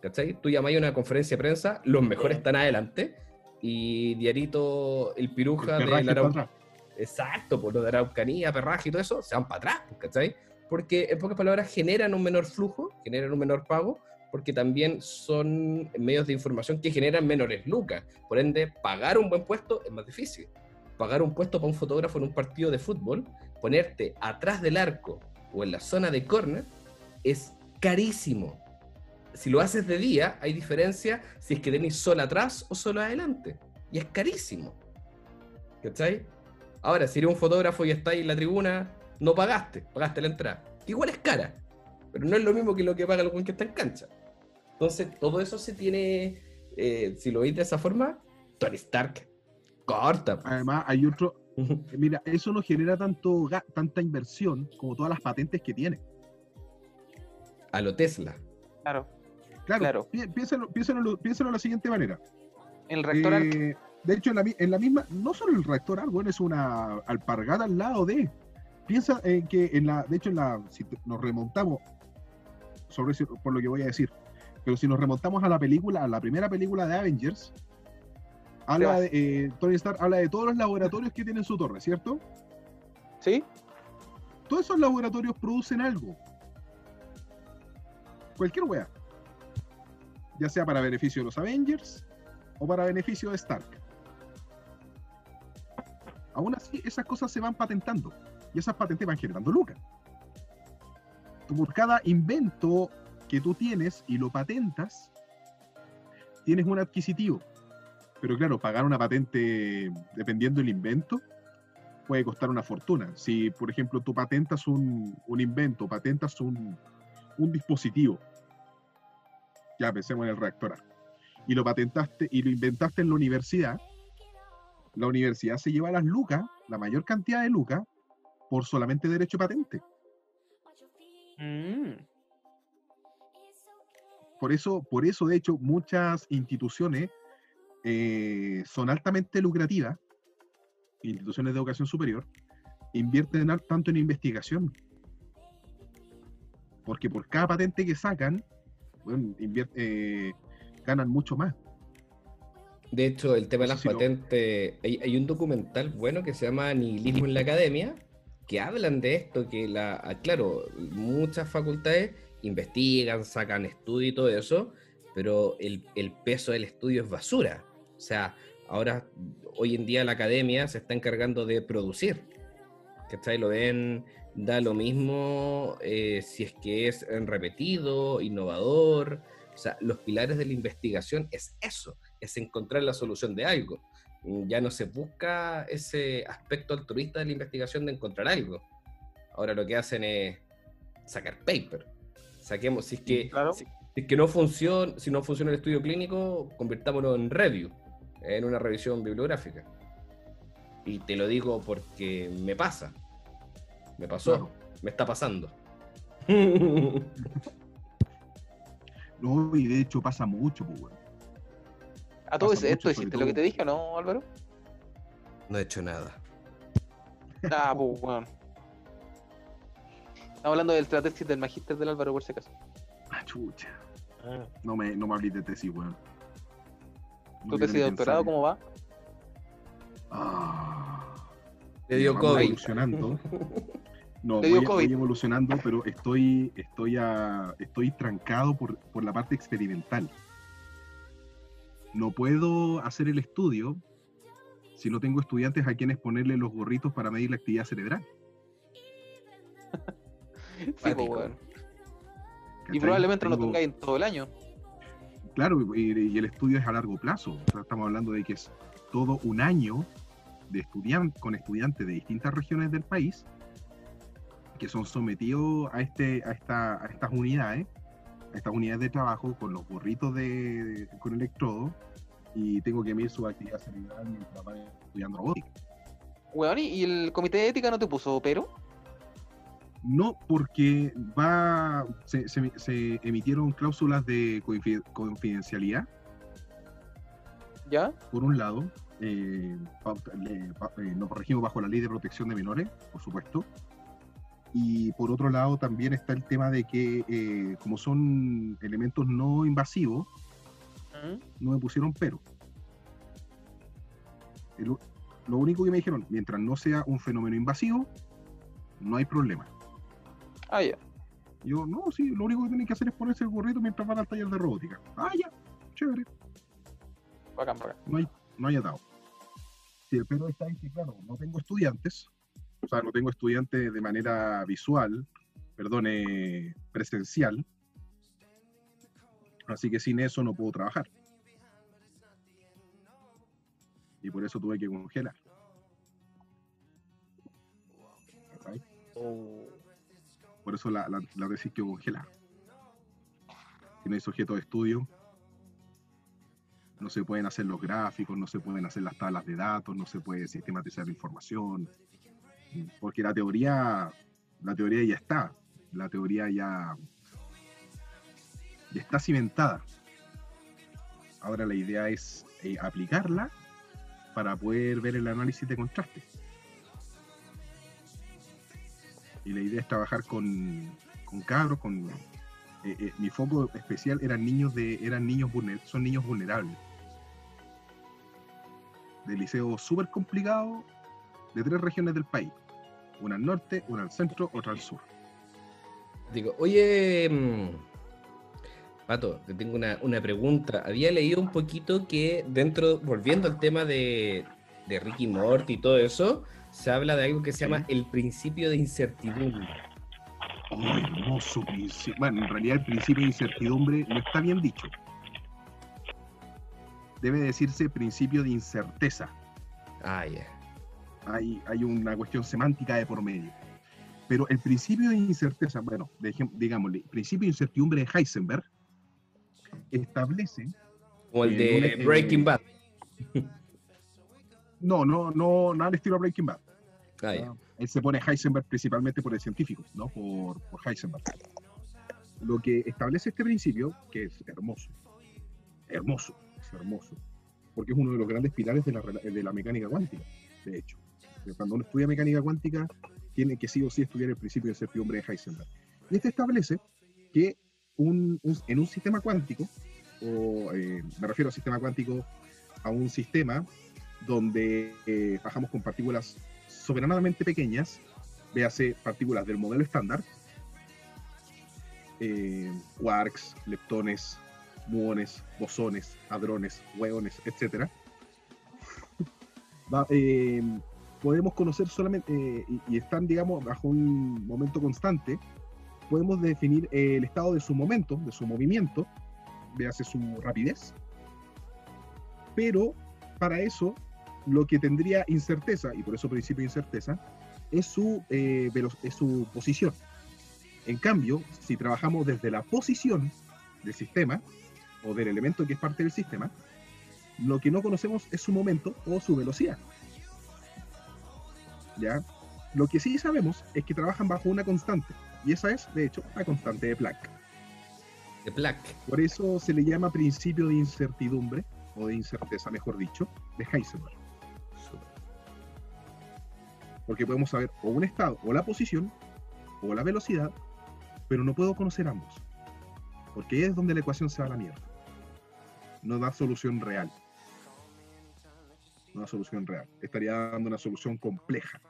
¿Cachai? Tú llamas a una conferencia de prensa, los mejores están adelante y Diarito, el piruja El de la para Arau- atrás. Exacto, por lo de Araucanía, perraje y todo eso, se van para atrás, pues, ¿cachai? Porque en pocas palabras generan un menor flujo, generan un menor pago, porque también son medios de información que generan menores lucas. Por ende, pagar un buen puesto es más difícil. Pagar un puesto para un fotógrafo en un partido de fútbol, ponerte atrás del arco o en la zona de córner, es carísimo. Si lo haces de día, hay diferencia si es que tenéis solo atrás o solo adelante. Y es carísimo. ¿Cachai? Ahora, si eres un fotógrafo y estáis en la tribuna, no pagaste, pagaste la entrada. Que igual es cara, pero no es lo mismo que lo que paga el buen que está en cancha. Entonces, todo eso se tiene, eh, si lo veis de esa forma, Tony Stark corta. po. Además, hay otro. Mira, eso no genera tanto tanta inversión como todas las patentes que tiene. A lo Tesla. Claro. Claro, Claro. pi- piénsalo, piénsalo, piénsalo de la siguiente manera. El reactor Arc, Eh, de hecho, en la, mi- en la misma, no solo el reactor Argon es una alpargata al lado de. Piensa en que en la, de hecho, en la, si nos remontamos sobre eso, por lo que voy a decir, pero si nos remontamos a la película, a la primera película de Avengers, habla de, eh, Tony Stark habla de todos los laboratorios que tiene en su torre, ¿cierto? ¿sí? Todos esos laboratorios producen algo. Cualquier wea. Ya sea para beneficio de los Avengers o para beneficio de Stark. Aún así, esas cosas se van patentando. Y esas patentes van generando lucas. Por cada invento que tú tienes y lo patentas, tienes un adquisitivo. Pero claro, pagar una patente dependiendo del invento puede costar una fortuna. Si, por ejemplo, tú patentas un, un invento, patentas un, un dispositivo, ya pensemos en el reactor, A, y lo patentaste y lo inventaste en la universidad, la universidad se lleva las lucas, la mayor cantidad de lucas, por solamente derecho de patente. Mm, Por eso, por eso de hecho, muchas instituciones eh, son altamente lucrativas, instituciones de educación superior, invierten tanto en investigación. Porque por cada patente que sacan, bueno, eh, ganan mucho más. De hecho, el tema de las patentes, hay, hay un documental bueno que se llama Nihilismo en la Academia, que hablan de esto, que la, ah, claro, muchas facultades investigan, sacan estudio y todo eso, pero el, el peso del estudio es basura. O sea, ahora, hoy en día la academia se está encargando de producir. ¿Cachai? Lo ven, da lo mismo eh, si es que es eh, repetido, innovador. O sea, los pilares de la investigación es eso, es encontrar la solución de algo. Mm, Ya no se busca ese aspecto altruista de la investigación de encontrar algo. Ahora lo que hacen es sacar paper. Saquemos, si es que, Claro. si, si es que no funciona, si no funciona el estudio clínico, convirtámoslo en review, en una revisión bibliográfica. Y te lo digo porque me pasa. Me pasó, Claro. me está pasando. No, y de hecho pasa mucho, pues, weón. A todo Pasa esto hiciste lo que te dije, ¿o ¿no, Álvaro? no he hecho nada. Ah, pues, weón. Estamos hablando del tesis del magíster del Álvaro, por si acaso. Ah, chucha. Ah, No me, no me hables de tesis, weón. No ¿Tu tesis de doctorado pensar. cómo va? Ah. Le dio Vamos COVID. evolucionando. No, voy, voy evolucionando, pero estoy, estoy, a- estoy trancado por, por la parte experimental. No puedo hacer el estudio si no tengo estudiantes a quienes ponerle los gorritos para medir la actividad cerebral. Sí, weón. Y probablemente no lo Tengo- tengáis en todo el año. Claro, y, y el estudio es a largo plazo. O sea, estamos hablando de que es todo un año de estudian con estudiantes de distintas regiones del país que son sometidos a, este, a, esta, a estas unidades, a estas unidades de trabajo con los gorritos de, con electrodo y tengo que medir su actividad cerebral mientras van estudiando robótica. Weón, ¿y y el comité de ética no te puso pero? No, porque va se, se- se emitieron cláusulas de confi- confidencialidad ¿Ya? por un lado, eh, eh, nos regimos bajo la ley de protección de menores, por supuesto, y por otro lado también está el tema de que eh, como son elementos no invasivos, Mm. no me pusieron pero. El lo único que me dijeron, mientras no sea un fenómeno invasivo, no hay problema. Ah, ya. Yo, no, sí, lo único que tienen que hacer es ponerse el gorrito mientras van al taller de robótica. Ah, ya, chévere. Bacán, bacán. no hay, no hay atado. Sí, el pero está en que, claro, no tengo estudiantes, o sea, no tengo estudiantes de manera visual, perdón, eh, presencial, así que sin eso no puedo trabajar. Y por eso tuve que congelar. ¿Cachai? Por eso la, la, la tesis que congelar. Tiene sujeto de estudio. no se pueden hacer los gráficos, no se pueden hacer las tablas de datos, no se puede sistematizar la información, porque la teoría, la teoría ya está, la teoría ya, ya está cimentada. Ahora la idea es eh, aplicarla para poder ver el análisis de contraste. Y la idea es trabajar con, con cabros, con eh, eh, mi foco especial eran niños de eran niños vulner- son niños vulnerables de liceo súper complicado de tres regiones del país una al norte una al centro otra al sur Digo, oye, mm, Pato, te tengo una, una pregunta. Había leído un poquito que dentro, volviendo al tema de, de Ricky Morty y todo eso, se habla de algo que se llama el principio de incertidumbre. oh, hermoso principio bueno en realidad el principio de incertidumbre no está bien dicho debe decirse principio de incerteza Ah, ya. Hay, hay una cuestión semántica de por medio. Pero el principio de incerteza, bueno, digámosle, principio de incertidumbre de Heisenberg establece, Como el de no me- Breaking Bad. no, no, no, nada al estilo Breaking Bad. Ah, ya. Él se pone Heisenberg principalmente por el científico, no por, por Heisenberg. Lo que establece este principio, que es hermoso, hermoso, es hermoso, porque es uno de los grandes pilares de la, de la mecánica cuántica, de hecho. Cuando uno estudia mecánica cuántica, tiene que sí o sí estudiar el principio de incertidumbre de Heisenberg. Y este establece que un- un- en un sistema cuántico, o eh, me refiero a sistema cuántico, a un sistema donde eh, trabajamos con partículas soberanamente pequeñas, véase partículas del modelo estándar, eh, quarks, leptones, muones, bosones, hadrones, hueones, etc. Va, eh, podemos conocer solamente, eh, y, y están, digamos, bajo un momento constante, podemos definir eh, el estado de su momento, de su movimiento, véase su rapidez, pero para eso lo que tendría incerteza, y por eso principio de incerteza, es su, eh, es su posición. En cambio, si trabajamos desde la posición del sistema, o del elemento que es parte del sistema, lo que no conocemos es su momento o su velocidad. ¿Ya? Lo que sí sabemos es que trabajan bajo una constante, y esa es, de hecho, la constante de Planck. De Black. Por eso se le llama principio de incertidumbre, o de incerteza, mejor dicho, de Heisenberg. Porque podemos saber o un estado, o la posición, o la velocidad, pero no puedo conocer ambos. Porque ahí es donde la ecuación se va a la mierda. No da solución real. Da solución real. Estaría dando una solución compleja,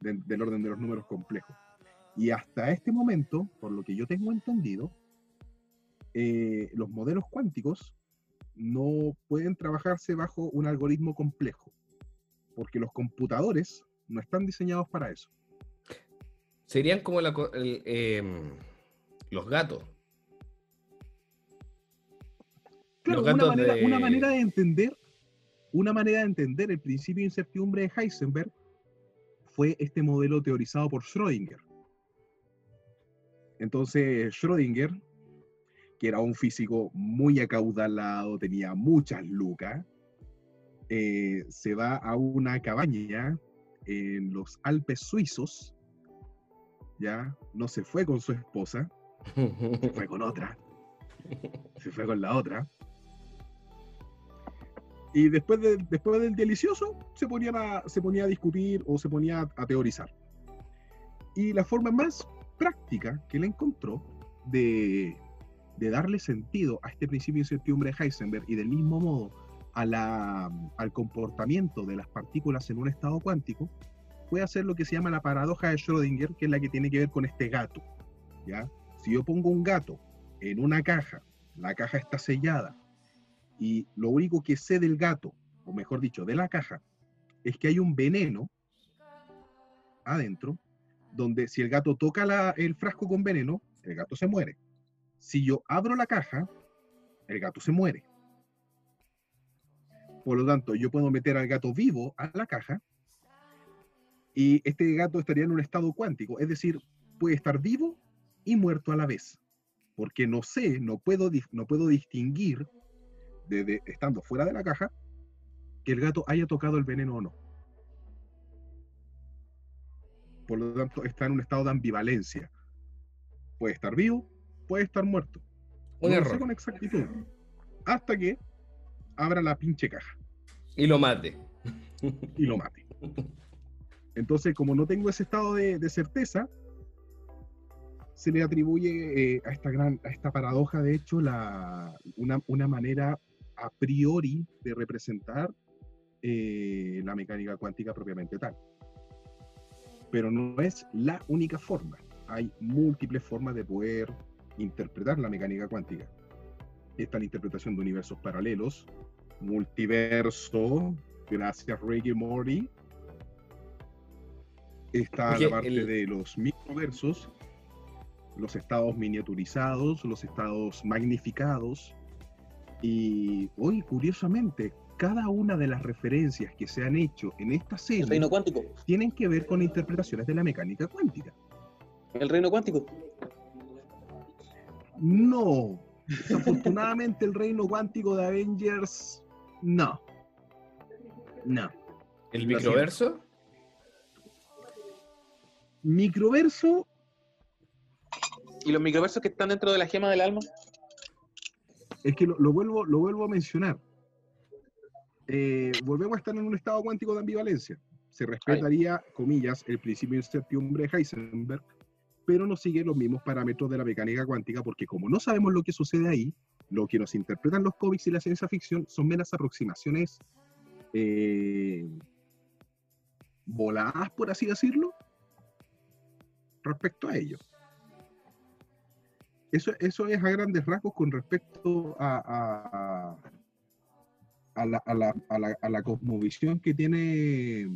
de- del orden de los números complejos. Y hasta este momento, por lo que yo tengo entendido, eh, los modelos cuánticos no pueden trabajarse bajo un algoritmo complejo, porque los computadores no están diseñados para eso. Serían como la co- el, em, los gatos. Claro, Los una una manera de entender, una manera de entender el principio de incertidumbre de Heisenberg fue este modelo teorizado por Schrödinger. Entonces, Schrödinger, que era un físico muy acaudalado, tenía muchas lucas, eh, se va a una cabaña en los Alpes suizos, ya, no se fue con su esposa, se fue con otra, se fue con la otra. Y después, de- después del delicioso, se ponían se ponía a discutir o se ponía a, a teorizar. Y la forma más práctica que él encontró de, de darle sentido a este principio de incertidumbre de Heisenberg y del mismo modo a la, al comportamiento de las partículas en un estado cuántico fue hacer lo que se llama la paradoja de Schrödinger, que es la que tiene que ver con este gato. ¿ya? Si yo pongo un gato en una caja, la caja está sellada, y lo único que sé del gato, o mejor dicho, de la caja, es que hay un veneno adentro, donde si el gato toca el frasco con veneno, el gato se muere. Si yo abro la caja, el gato se muere. Por lo tanto, yo puedo meter al gato vivo a la caja y este gato estaría en un estado cuántico, es decir, puede estar vivo y muerto a la vez, porque no sé, no puedo, no puedo distinguir estando fuera de la caja, que el gato haya tocado el veneno o no. Por lo tanto, está en un estado de ambivalencia. Puede estar vivo, puede estar muerto. Un no lo sé error. con exactitud. Hasta que abra la pinche caja Y lo mate. y lo mate. Entonces, como no tengo ese estado de, de certeza, se le atribuye eh, a esta gran, a esta paradoja, de hecho, la, una, una manera a priori de representar eh, la mecánica cuántica propiamente tal. Pero no es la única forma. Hay múltiples formas de poder interpretar la mecánica cuántica. Está la interpretación de universos paralelos, multiverso, gracias Ricky Morty. Está la parte el- de los microversos, los estados miniaturizados, los estados magnificados. Y hoy, curiosamente, cada una de las referencias que se han hecho en esta serie reino cuántico. tienen que ver con interpretaciones de la mecánica cuántica. El reino cuántico. No. Desafortunadamente el reino cuántico de Avengers, no. No. ¿El microverso? Microverso, ¿Y los microversos que están dentro de la gema del alma? Es que lo, vuelvo, lo vuelvo a mencionar. Eh, volvemos a estar en un estado cuántico de ambivalencia. Se respetaría, comillas, el principio de incertidumbre de Heisenberg, pero no sigue los mismos parámetros de la mecánica cuántica, porque como no sabemos lo que sucede ahí, lo que nos interpretan los cómics y la ciencia ficción son meras aproximaciones eh, voladas, por así decirlo, respecto a ello. Eso, eso es a grandes rasgos con respecto a, a- a la, a la- la- la cosmovisión que tiene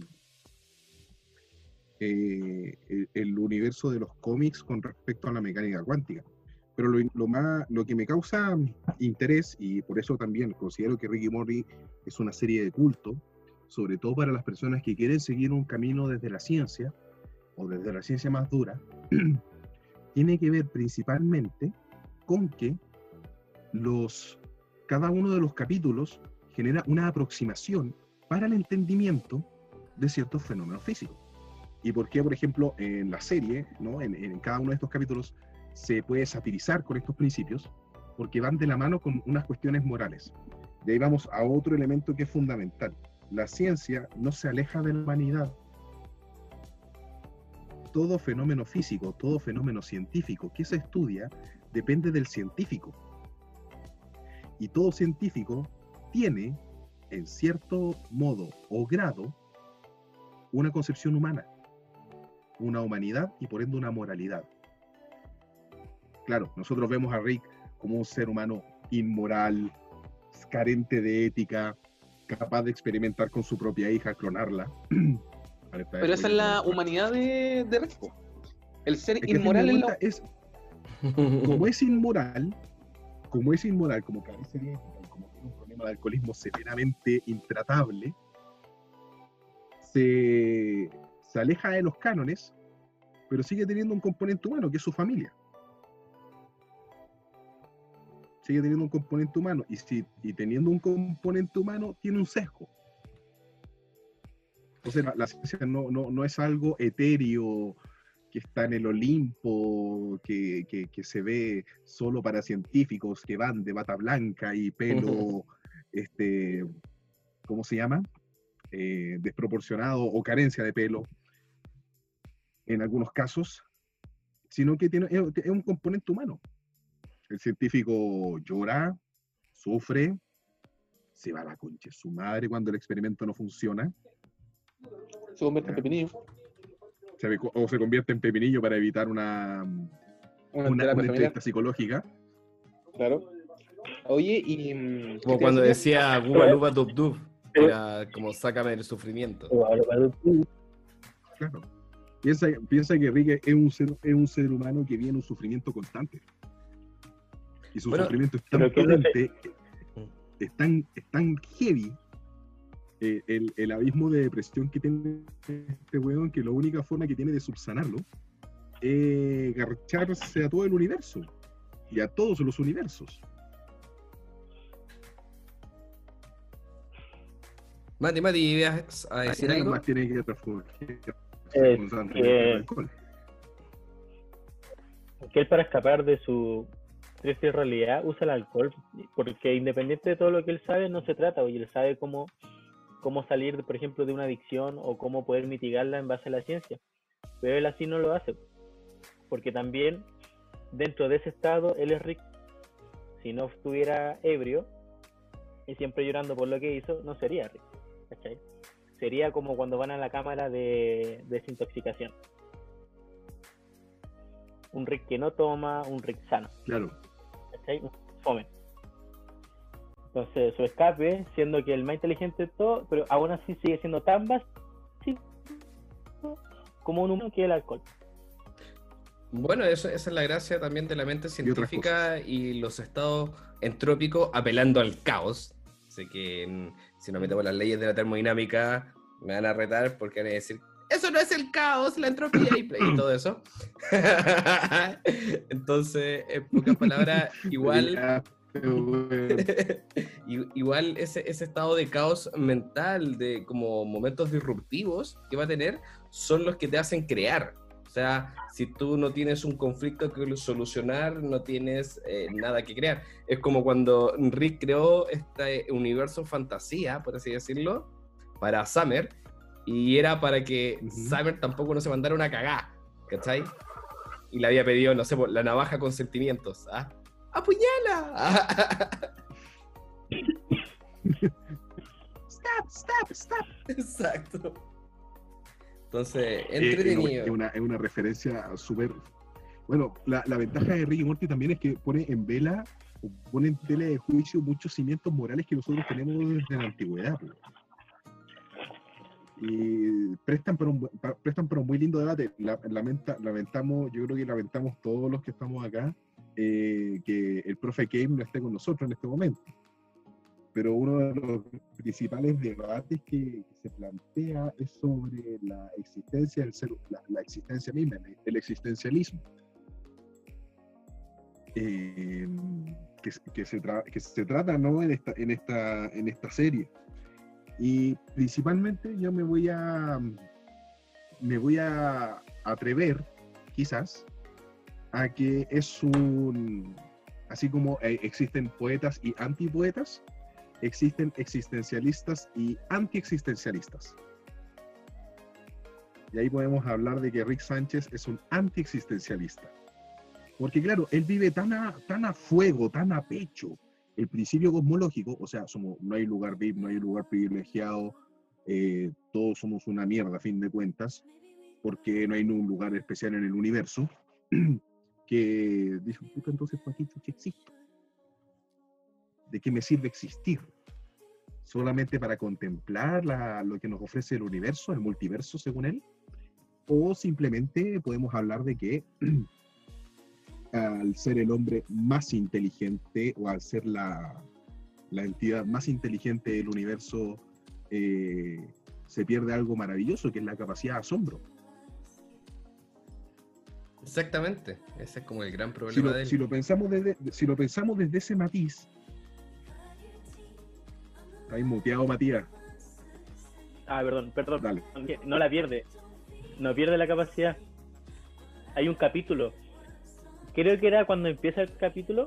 eh, el, el universo de los cómics con respecto a la mecánica cuántica. Pero lo, lo más, lo que me causa interés, y por eso también considero que Ricky Morty es una serie de culto, sobre todo para las personas que quieren seguir un camino desde la ciencia, o desde la ciencia más dura, tiene que ver principalmente con que los, cada uno de los capítulos genera una aproximación para el entendimiento de ciertos fenómenos físicos. ¿Y por qué, por ejemplo, en la serie, ¿no? en, en cada uno de estos capítulos, se puede satirizar con estos principios? Porque van de la mano con unas cuestiones morales. De ahí vamos a otro elemento que es fundamental. La ciencia no se aleja de la humanidad. Todo fenómeno físico, todo fenómeno científico que se estudia depende del científico. Y todo científico tiene, en cierto modo o grado, una concepción humana, una humanidad y por ende una moralidad. Claro, nosotros vemos a Rick como un ser humano inmoral, carente de ética, capaz de experimentar con su propia hija, clonarla. De Pero esa es la humanidad de, de. El ser Es inmoral en la... es, como es inmoral, como es inmoral, como carece de como tiene un problema de alcoholismo severamente intratable, se, se aleja de los cánones, pero sigue teniendo un componente humano, que es su familia. Sigue teniendo un componente humano, y, si, y teniendo un componente humano, tiene un sesgo. Entonces, la, la ciencia no, no, no es algo etéreo, que está en el Olimpo, que, que- que se ve solo para científicos que van de bata blanca y pelo, este, ¿cómo se llama? Eh, desproporcionado o carencia de pelo, en algunos casos, sino que tiene, es, es un componente humano. El científico llora, sufre, se va a la concha de su madre cuando el experimento no funciona, Se convierte en pepinillo. se o se convierte en pepinillo para evitar una, Una, una, entrevista psicológica. Claro. Oye, y... mm, ¿qué Como cuando decía? Guba Luba Dub Dub, era como sácame del sufrimiento. Claro. Piensa, piensa que Rick es un, ser, es un ser humano que viene un sufrimiento constante. Y su Bueno, sufrimiento es tan potente, es tan, es tan heavy, eh, el, el abismo de depresión que tiene este weón, que la única forma que tiene de subsanarlo es garcharse a todo el universo y a todos los universos. Mati, Mati, ¿ibas a decir algo? más tiene que Eh, alcohol. que él para escapar de su triste realidad usa el alcohol, porque independiente de todo lo que él sabe, no se trata, y él sabe cómo, cómo salir, por ejemplo, de una adicción o cómo poder mitigarla en base a la ciencia. Pero él así no lo hace, porque también dentro de ese estado él es rico. Si no estuviera ebrio y siempre llorando por lo que hizo, no sería rico. ¿cachai? Sería como cuando van a la cámara de desintoxicación. Un Rick que no toma, un Rick sano. Claro. ¿cachai? Un Fome. Entonces, su escape, siendo que el más inteligente de todo, pero aún así sigue siendo tan básico como un humano que el alcohol. Bueno, eso, esa es la gracia también de la mente científica y, los estados entrópicos apelando al caos. Así que mm, si no metemos las leyes de la termodinámica, me van a retar porque van a decir, eso no es el caos, la entropía y, y todo eso. Entonces, en pocas palabras, igual... Igual ese, ese estado de caos mental, de como momentos disruptivos que va a tener, son los que te hacen crear. O sea, si tú no tienes un conflicto que solucionar, no tienes eh, nada que crear. Es como cuando Rick creó este universo fantasía, por así decirlo, para Summer, y era para que Ujú. Summer tampoco no se mandara una cagá, ¿cachai? Y le había pedido, no sé, la navaja con sentimientos. ¿ah? ¡Apuñala! stop, stop, stop. Exacto. Entonces, Eh, entretenido. Es una, es una referencia súper. Bueno, la, la ventaja de Rick y Morty también es que pone en vela, o pone en tela de juicio muchos cimientos morales que nosotros tenemos desde la antigüedad. pues. Y prestan para un, prestan para un muy lindo debate. La- lamenta- lamentamos, yo creo que lamentamos todos los que estamos acá eh, que el profe Kame no esté con nosotros en este momento. Pero uno de los principales debates que se plantea es sobre la existencia del ser, la, la existencia misma, el, el existencialismo. Eh, que, que se que se trata ¿no? en, esta, en, esta, en esta serie. Y principalmente yo me voy a me voy a atrever, quizás, a que es un así como eh, existen poetas y antipoetas, existen existencialistas y antiexistencialistas. Y ahí podemos hablar de que Rick Sánchez es un antiexistencialista. Porque claro, él vive tan a, tan a fuego, tan a pecho, el principio cosmológico, o sea, somos, no hay lugar VIP, no hay lugar privilegiado, eh, todos somos una mierda a fin de cuentas, porque no hay un lugar especial en el universo, que dijo, entonces, ¿para qué? ¿De qué me sirve existir? ¿Solamente para contemplar la- lo que nos ofrece el universo, el multiverso, según él? ¿O simplemente podemos hablar de que al ser el hombre más inteligente o al ser la, la entidad más inteligente del universo, eh, se pierde algo maravilloso, que es la capacidad de asombro. Exactamente. Ese es como el gran Si problema lo, de él. si lo pensamos desde, si lo pensamos desde ese matiz, ahí muteado Matías, Ah, perdón, perdón. dale. No la pierde. No pierde la capacidad. Hay un capítulo. Creo que era cuando empieza el capítulo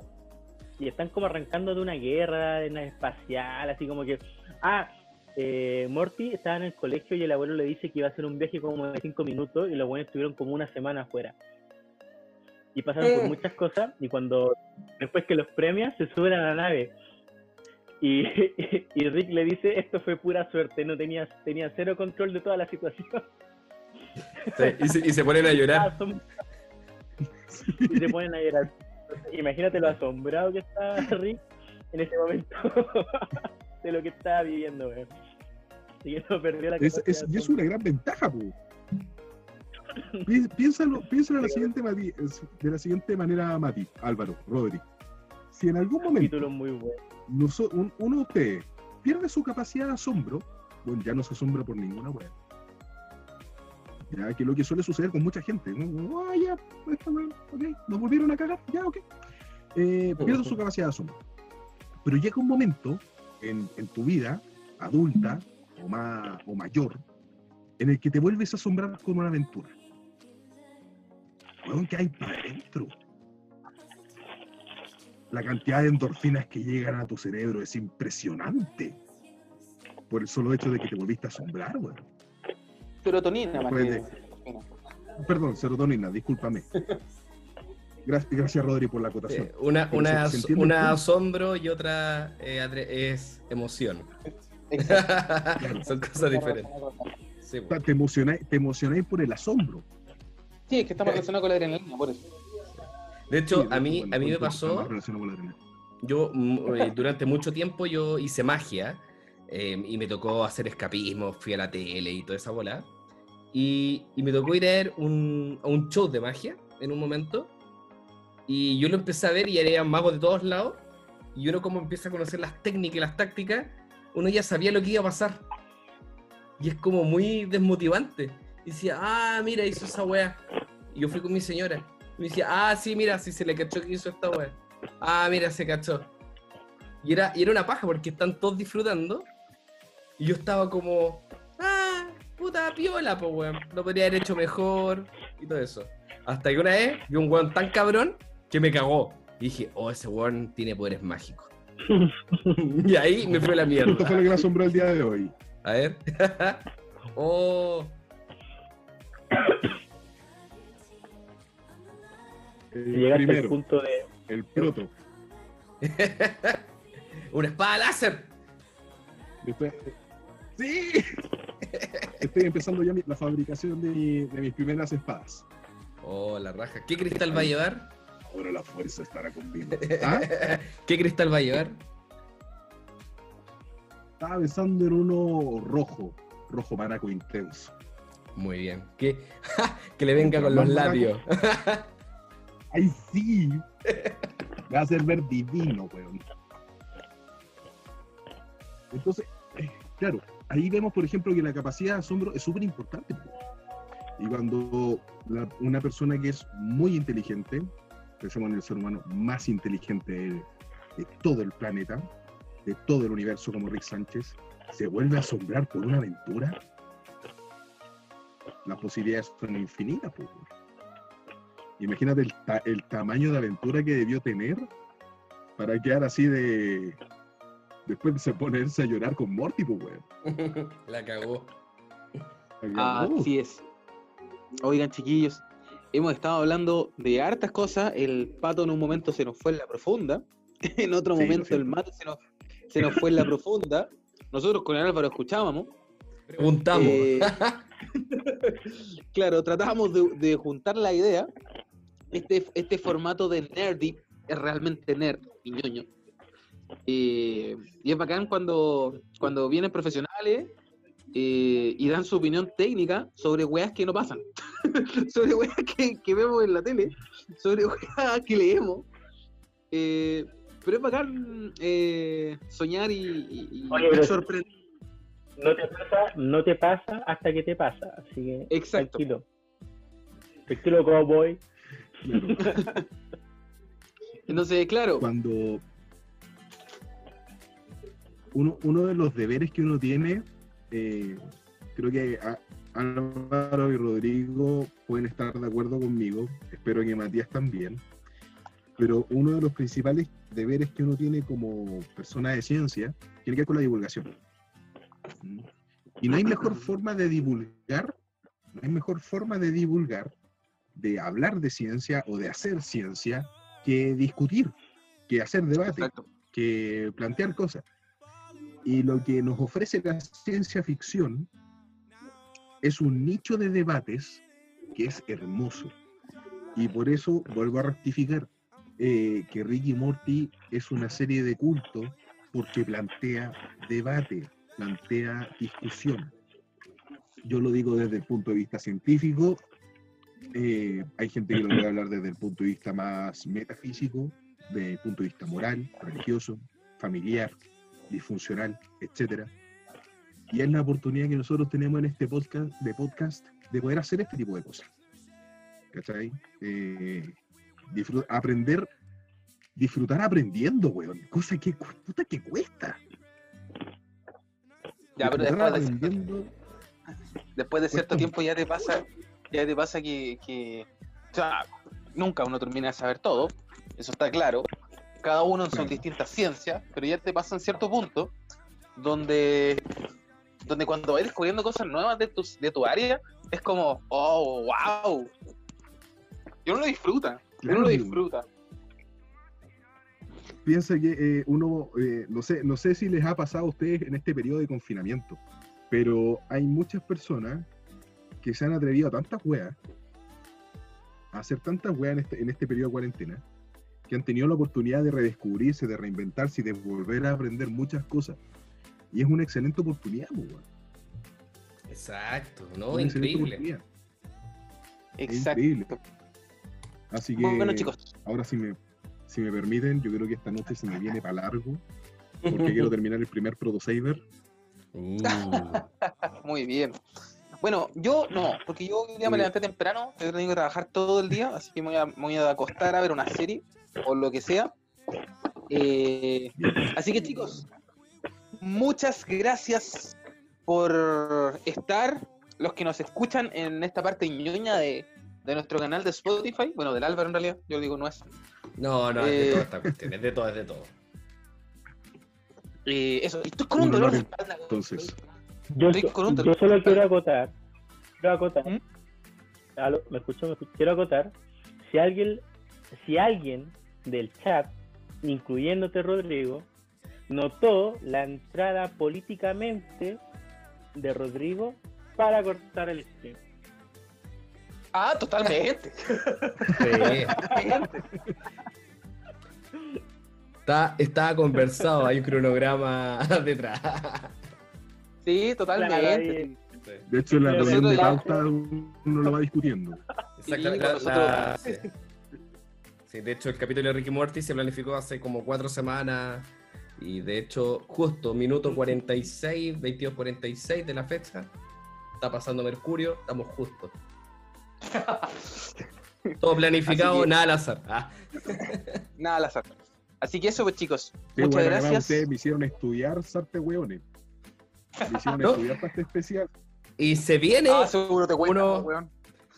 y están como arrancando de una guerra de una espacial, así como que. Ah, eh, Morty estaba en el colegio y el abuelo le dice que iba a hacer un viaje como de cinco minutos y los buenos estuvieron como una semana afuera. Y pasaron por Mm. muchas cosas y cuando después que los premia se suben a la nave. Y, y Rick le dice, esto fue pura suerte, no tenía, tenía cero control de toda la situación. Sí, y, se, y se ponen a llorar. Y se ponen a llorar. Imagínate lo asombrado que está Rick en ese momento de lo que estaba viviendo, que no perdió la Es, es- y es una gran ventaja, po. Pi- Piénsalo, piénsalo de, la siguiente, Mati- de la siguiente manera, Mati, Álvaro, Rodri. Si en algún momento Título muy bueno. noso- un- uno de ustedes pierde su capacidad de asombro, bueno, ya no se asombra por ninguna wea. Ya, que lo que suele suceder con mucha gente. ¿no? Ah, ya, esta wea, ok, nos volvieron a cagar, ya, ok. Eh, pierde su capacidad de asombro. Pero llega un momento en, en tu vida adulta o, más, o mayor, en el que te vuelves a asombrar con una aventura. Weón, ¿qué hay para adentro? La cantidad de endorfinas que llegan a tu cerebro es impresionante. Por el solo hecho de que te volviste a asombrar, weón. Serotonina, más que. Perdón, serotonina, discúlpame. Gracias, gracias Rodri, por la acotación. Sí, una, una, se- se asombro y otra eh, es emoción. Son cosas diferentes. Sí, O sea, te emocionáis, te emocionáis por el asombro. Sí, es que estamos relacionados con la adrenalina, por eso. De hecho, Sí, a mí, bueno, a mí me pasó, más relacionado yo mm, eh, durante mucho tiempo yo hice magia eh, y me tocó hacer escapismo, fui a la tele y toda esa bola. Y, y me tocó ir a ver un, a un show de magia en un momento. Y yo lo empecé a ver y eran magos de todos lados. Y uno como empieza a conocer las técnicas y las tácticas, uno ya sabía lo que iba a pasar. Y es como muy desmotivante. Y decía, ah, mira, hizo esa wea. Y yo fui con mi señora. Y me decía, ah, sí, mira, sí se le cachó que hizo esta wea. Ah, mira, se cachó. Y era, y era una paja porque están todos disfrutando. Y yo estaba como, ah, puta piola, pues weón. Lo podría haber hecho mejor y todo eso. Hasta que una vez vi un weón tan cabrón que me cagó. Y dije, oh, ese weón tiene poderes mágicos. y ahí me fue la Esto fue lo mierda. que me asombró el día de hoy. A ver. oh, El Llegaste al primero, punto de. el proto. una espada láser. Después, ¡Sí! Estoy empezando ya la fabricación de, mi- de mis primeras espadas. Oh, la raja. ¿Qué cristal va a llevar? Ahora la fuerza estará conmigo. ¿Ah? ¿Qué cristal va a llevar? Estaba pensando en uno rojo, rojo maraco intenso. Muy bien. Que, que le venga con los labios. ¡Ay, sí! Me va a hacer ver divino, weón. Entonces, eh, claro, ahí vemos, por ejemplo, que la capacidad de asombro es súper importante. po. Y cuando una persona que es muy inteligente, pensemos en el ser humano más inteligente de, todo el planeta, de todo el universo como Rick Sánchez, se vuelve a asombrar por una aventura, las posibilidades son infinitas. po. Imagínate el, ta- el tamaño de aventura que debió tener para quedar así de... Después de se ponerse a llorar con Morty, pues, weón. la cagó. Así es. Oigan, chiquillos, hemos estado hablando de hartas cosas. El pato en un momento se nos fue en la profunda. En otro Sí, momento el mate se nos, se nos fue en la profunda. Nosotros con el Álvaro escuchábamos. Preguntamos. Eh, claro, tratábamos de, de juntar la idea. Este, este formato de nerdy es realmente nerd y ñoño. Eh, y es bacán cuando, cuando vienen profesionales eh, y dan su opinión técnica sobre weas que no pasan. sobre weas que, que vemos en la tele, sobre weas que leemos. Eh, pero es bacán eh, soñar y, y- y sorprender. No te pasa, no te pasa hasta que te pasa. Así que Exacto. tranquilo. Tranquilo, cowboy. Claro. Entonces, claro, Cuando uno, uno de los deberes que uno tiene, eh, creo que a- Álvaro y Rodrigo pueden estar de acuerdo conmigo, espero que Matías también, pero uno de los principales deberes que uno tiene como persona de ciencia tiene que ver con la divulgación. ¿Mm? Y no hay mejor forma de divulgar, no hay mejor forma de divulgar, de hablar de ciencia o de hacer ciencia, que discutir, que hacer debate, exacto. que plantear cosas. Y lo que nos ofrece la ciencia ficción es un nicho de debates que es hermoso. Y por eso vuelvo a rectificar eh, que Ricky Morty es una serie de culto porque plantea debate, plantea discusión. Yo lo digo desde el punto de vista científico. Eh, hay gente que lo puede hablar desde el punto de vista más metafísico, desde el punto de vista moral, religioso, familiar, disfuncional, etcétera. Y es la oportunidad que nosotros tenemos en este podcast de podcast de poder hacer este tipo de cosas. ¿Cachai? Eh, aprender, disfrutar aprendiendo, weón. Cosa que, puta que cuesta. Ya, pero después de, después de cierto tiempo ya te pasa, ya te pasa que, que- o sea, nunca uno termina de saber todo, eso está claro. Cada uno en sus Claro. distintas ciencias, pero ya te pasa en cierto punto donde, donde cuando vas descubriendo cosas nuevas de tu, de tu área, es como, oh, wow. Y uno lo disfruta, y uno lo Claro. disfruta. piensa que eh, uno, eh, no, sé, no sé si les ha pasado a ustedes en este periodo de confinamiento, pero hay muchas personas que se han atrevido a tantas weas, a hacer tantas weas en este, en este periodo de cuarentena, que han tenido la oportunidad de redescubrirse, de reinventarse y de volver a aprender muchas cosas. Y es una excelente oportunidad, pues, weón. Exacto, ¿no? Una Increíble. Exacto. increíble. Así que Bueno, chicos, ahora si me, si me permiten, yo creo que esta noche se me viene para largo, porque quiero terminar el primer Proto Saber. Uh, muy bien. Bueno, yo no, porque yo hoy día me levanté temprano, he tenido que trabajar todo el día, así que me voy a, me voy a acostar a ver una serie o lo que sea. Eh, así que chicos, muchas gracias por estar, los que nos escuchan en esta parte ñoña de, de nuestro canal de Spotify, bueno, del Álvaro en realidad, yo digo no es. no, no, es Eh. de toda esta cuestión, es de todo, es de todo. Eh, eso, y estoy con un dolor de espalda. entonces. Yo, Estoy yo solo quiero acotar. Quiero acotar. ¿Mm? Aló, ¿Me escuchó? ¿Me escuchó? Quiero acotar. Si alguien, si alguien del chat, incluyéndote Rodrigo, notó la entrada políticamente de Rodrigo para cortar el stream. Ah, totalmente. Sí. Está, está conversado, hay un cronograma detrás. Sí, totalmente. Claro, De hecho, en la reunión de pauta uno lo va discutiendo. Exactamente. Sí, la- nosotros- sí. Sí, de hecho, el capítulo de Ricky Morty se planificó hace como cuatro semanas. Y de hecho, justo minuto 46, 22.46 de la fecha, está pasando Mercurio, estamos justos. Todo planificado, que- nada al azar. Ah, Nada al azar. Así que eso, pues chicos. Muchas bueno, gracias. Ustedes me hicieron estudiar Sarte Hueones. Hicieron ¿No? estudiar para este especial. y se viene, Ah, seguro te cuento, uno- weón.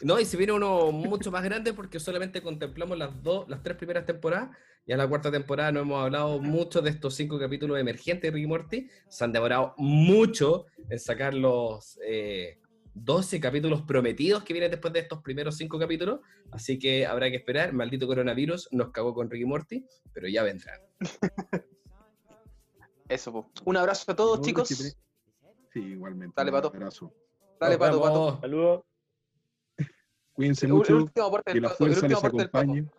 no, y se viene uno mucho más grande porque solamente contemplamos las dos, las tres primeras temporadas. Ya en la cuarta temporada no hemos hablado mucho de estos cinco capítulos emergentes de Ricky Morty. Se han demorado mucho en sacar los eh, 12 capítulos prometidos que vienen después de estos primeros cinco capítulos. Así que habrá que esperar. Maldito coronavirus nos cagó con Ricky Morty, pero ya vendrán. Eso, pues. Un abrazo a todos, No, chicos. Sí, igualmente. Dale, un Pato. abrazo. Dale, pato, pato. Saludos. Cuídense El, el mucho. último aporte Que del la pato. El último les aporte del pato. acompañe.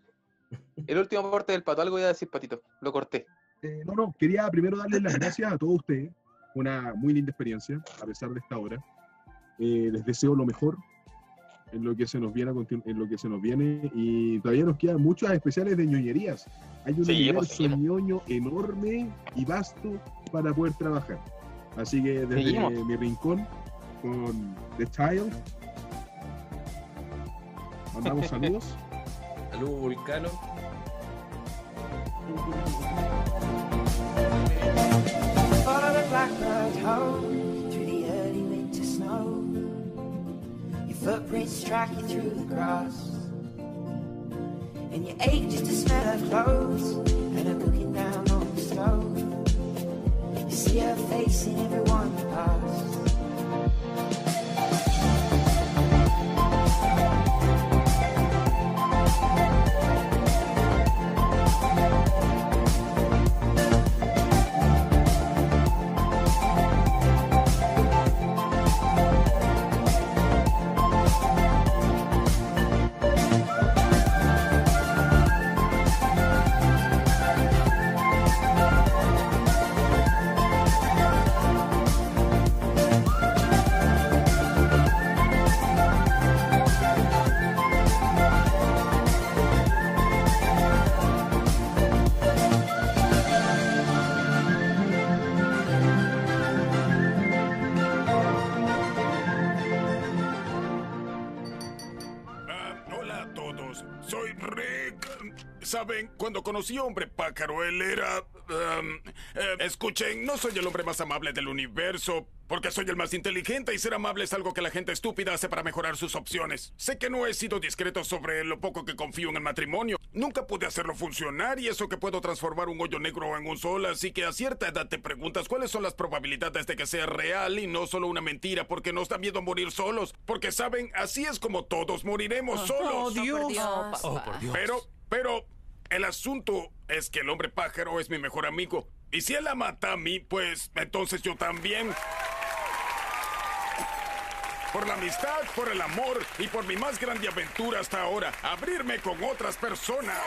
El último aporte del pato. Algo iba a decir, patito. Lo corté. Eh, no, no, quería primero darles las gracias a todos ustedes. Una muy linda experiencia, a pesar de esta hora. Eh, les deseo lo mejor en lo que se nos viene en lo que se nos viene y todavía nos quedan muchos especiales de ñoñerías. Hay un Seguimos, universo ñoño enorme y vasto para poder trabajar. Así que desde Seguimos. mi rincón con The Child mandamos saludos. Salud, Vulcano. Follow the blackbird home through the early winter snow. Your footprints track you through the grass. And you ache just to smell her clothes and her cooking down on the stove. See her face in everyone Saben, cuando conocí a Hombre Pájaro, él era... um, eh, escuchen, no soy el hombre más amable del universo, Porque soy el más inteligente y ser amable es algo que la gente estúpida hace para mejorar sus opciones. Sé que no he sido discreto sobre lo poco que confío en el matrimonio. Nunca pude hacerlo funcionar y eso que puedo transformar un hoyo negro en un sol, así que a cierta edad te preguntas cuáles son las probabilidades de que sea real y no solo una mentira, porque nos da miedo morir solos. Porque saben, así es como todos moriremos solos. Oh, Dios. Oh, por Dios. Pero, pero, el asunto es que el hombre pájaro es mi mejor amigo. Y si él la mata a mí, pues entonces yo también. Por la amistad, por el amor y por mi más grande aventura hasta ahora, abrirme con otras personas.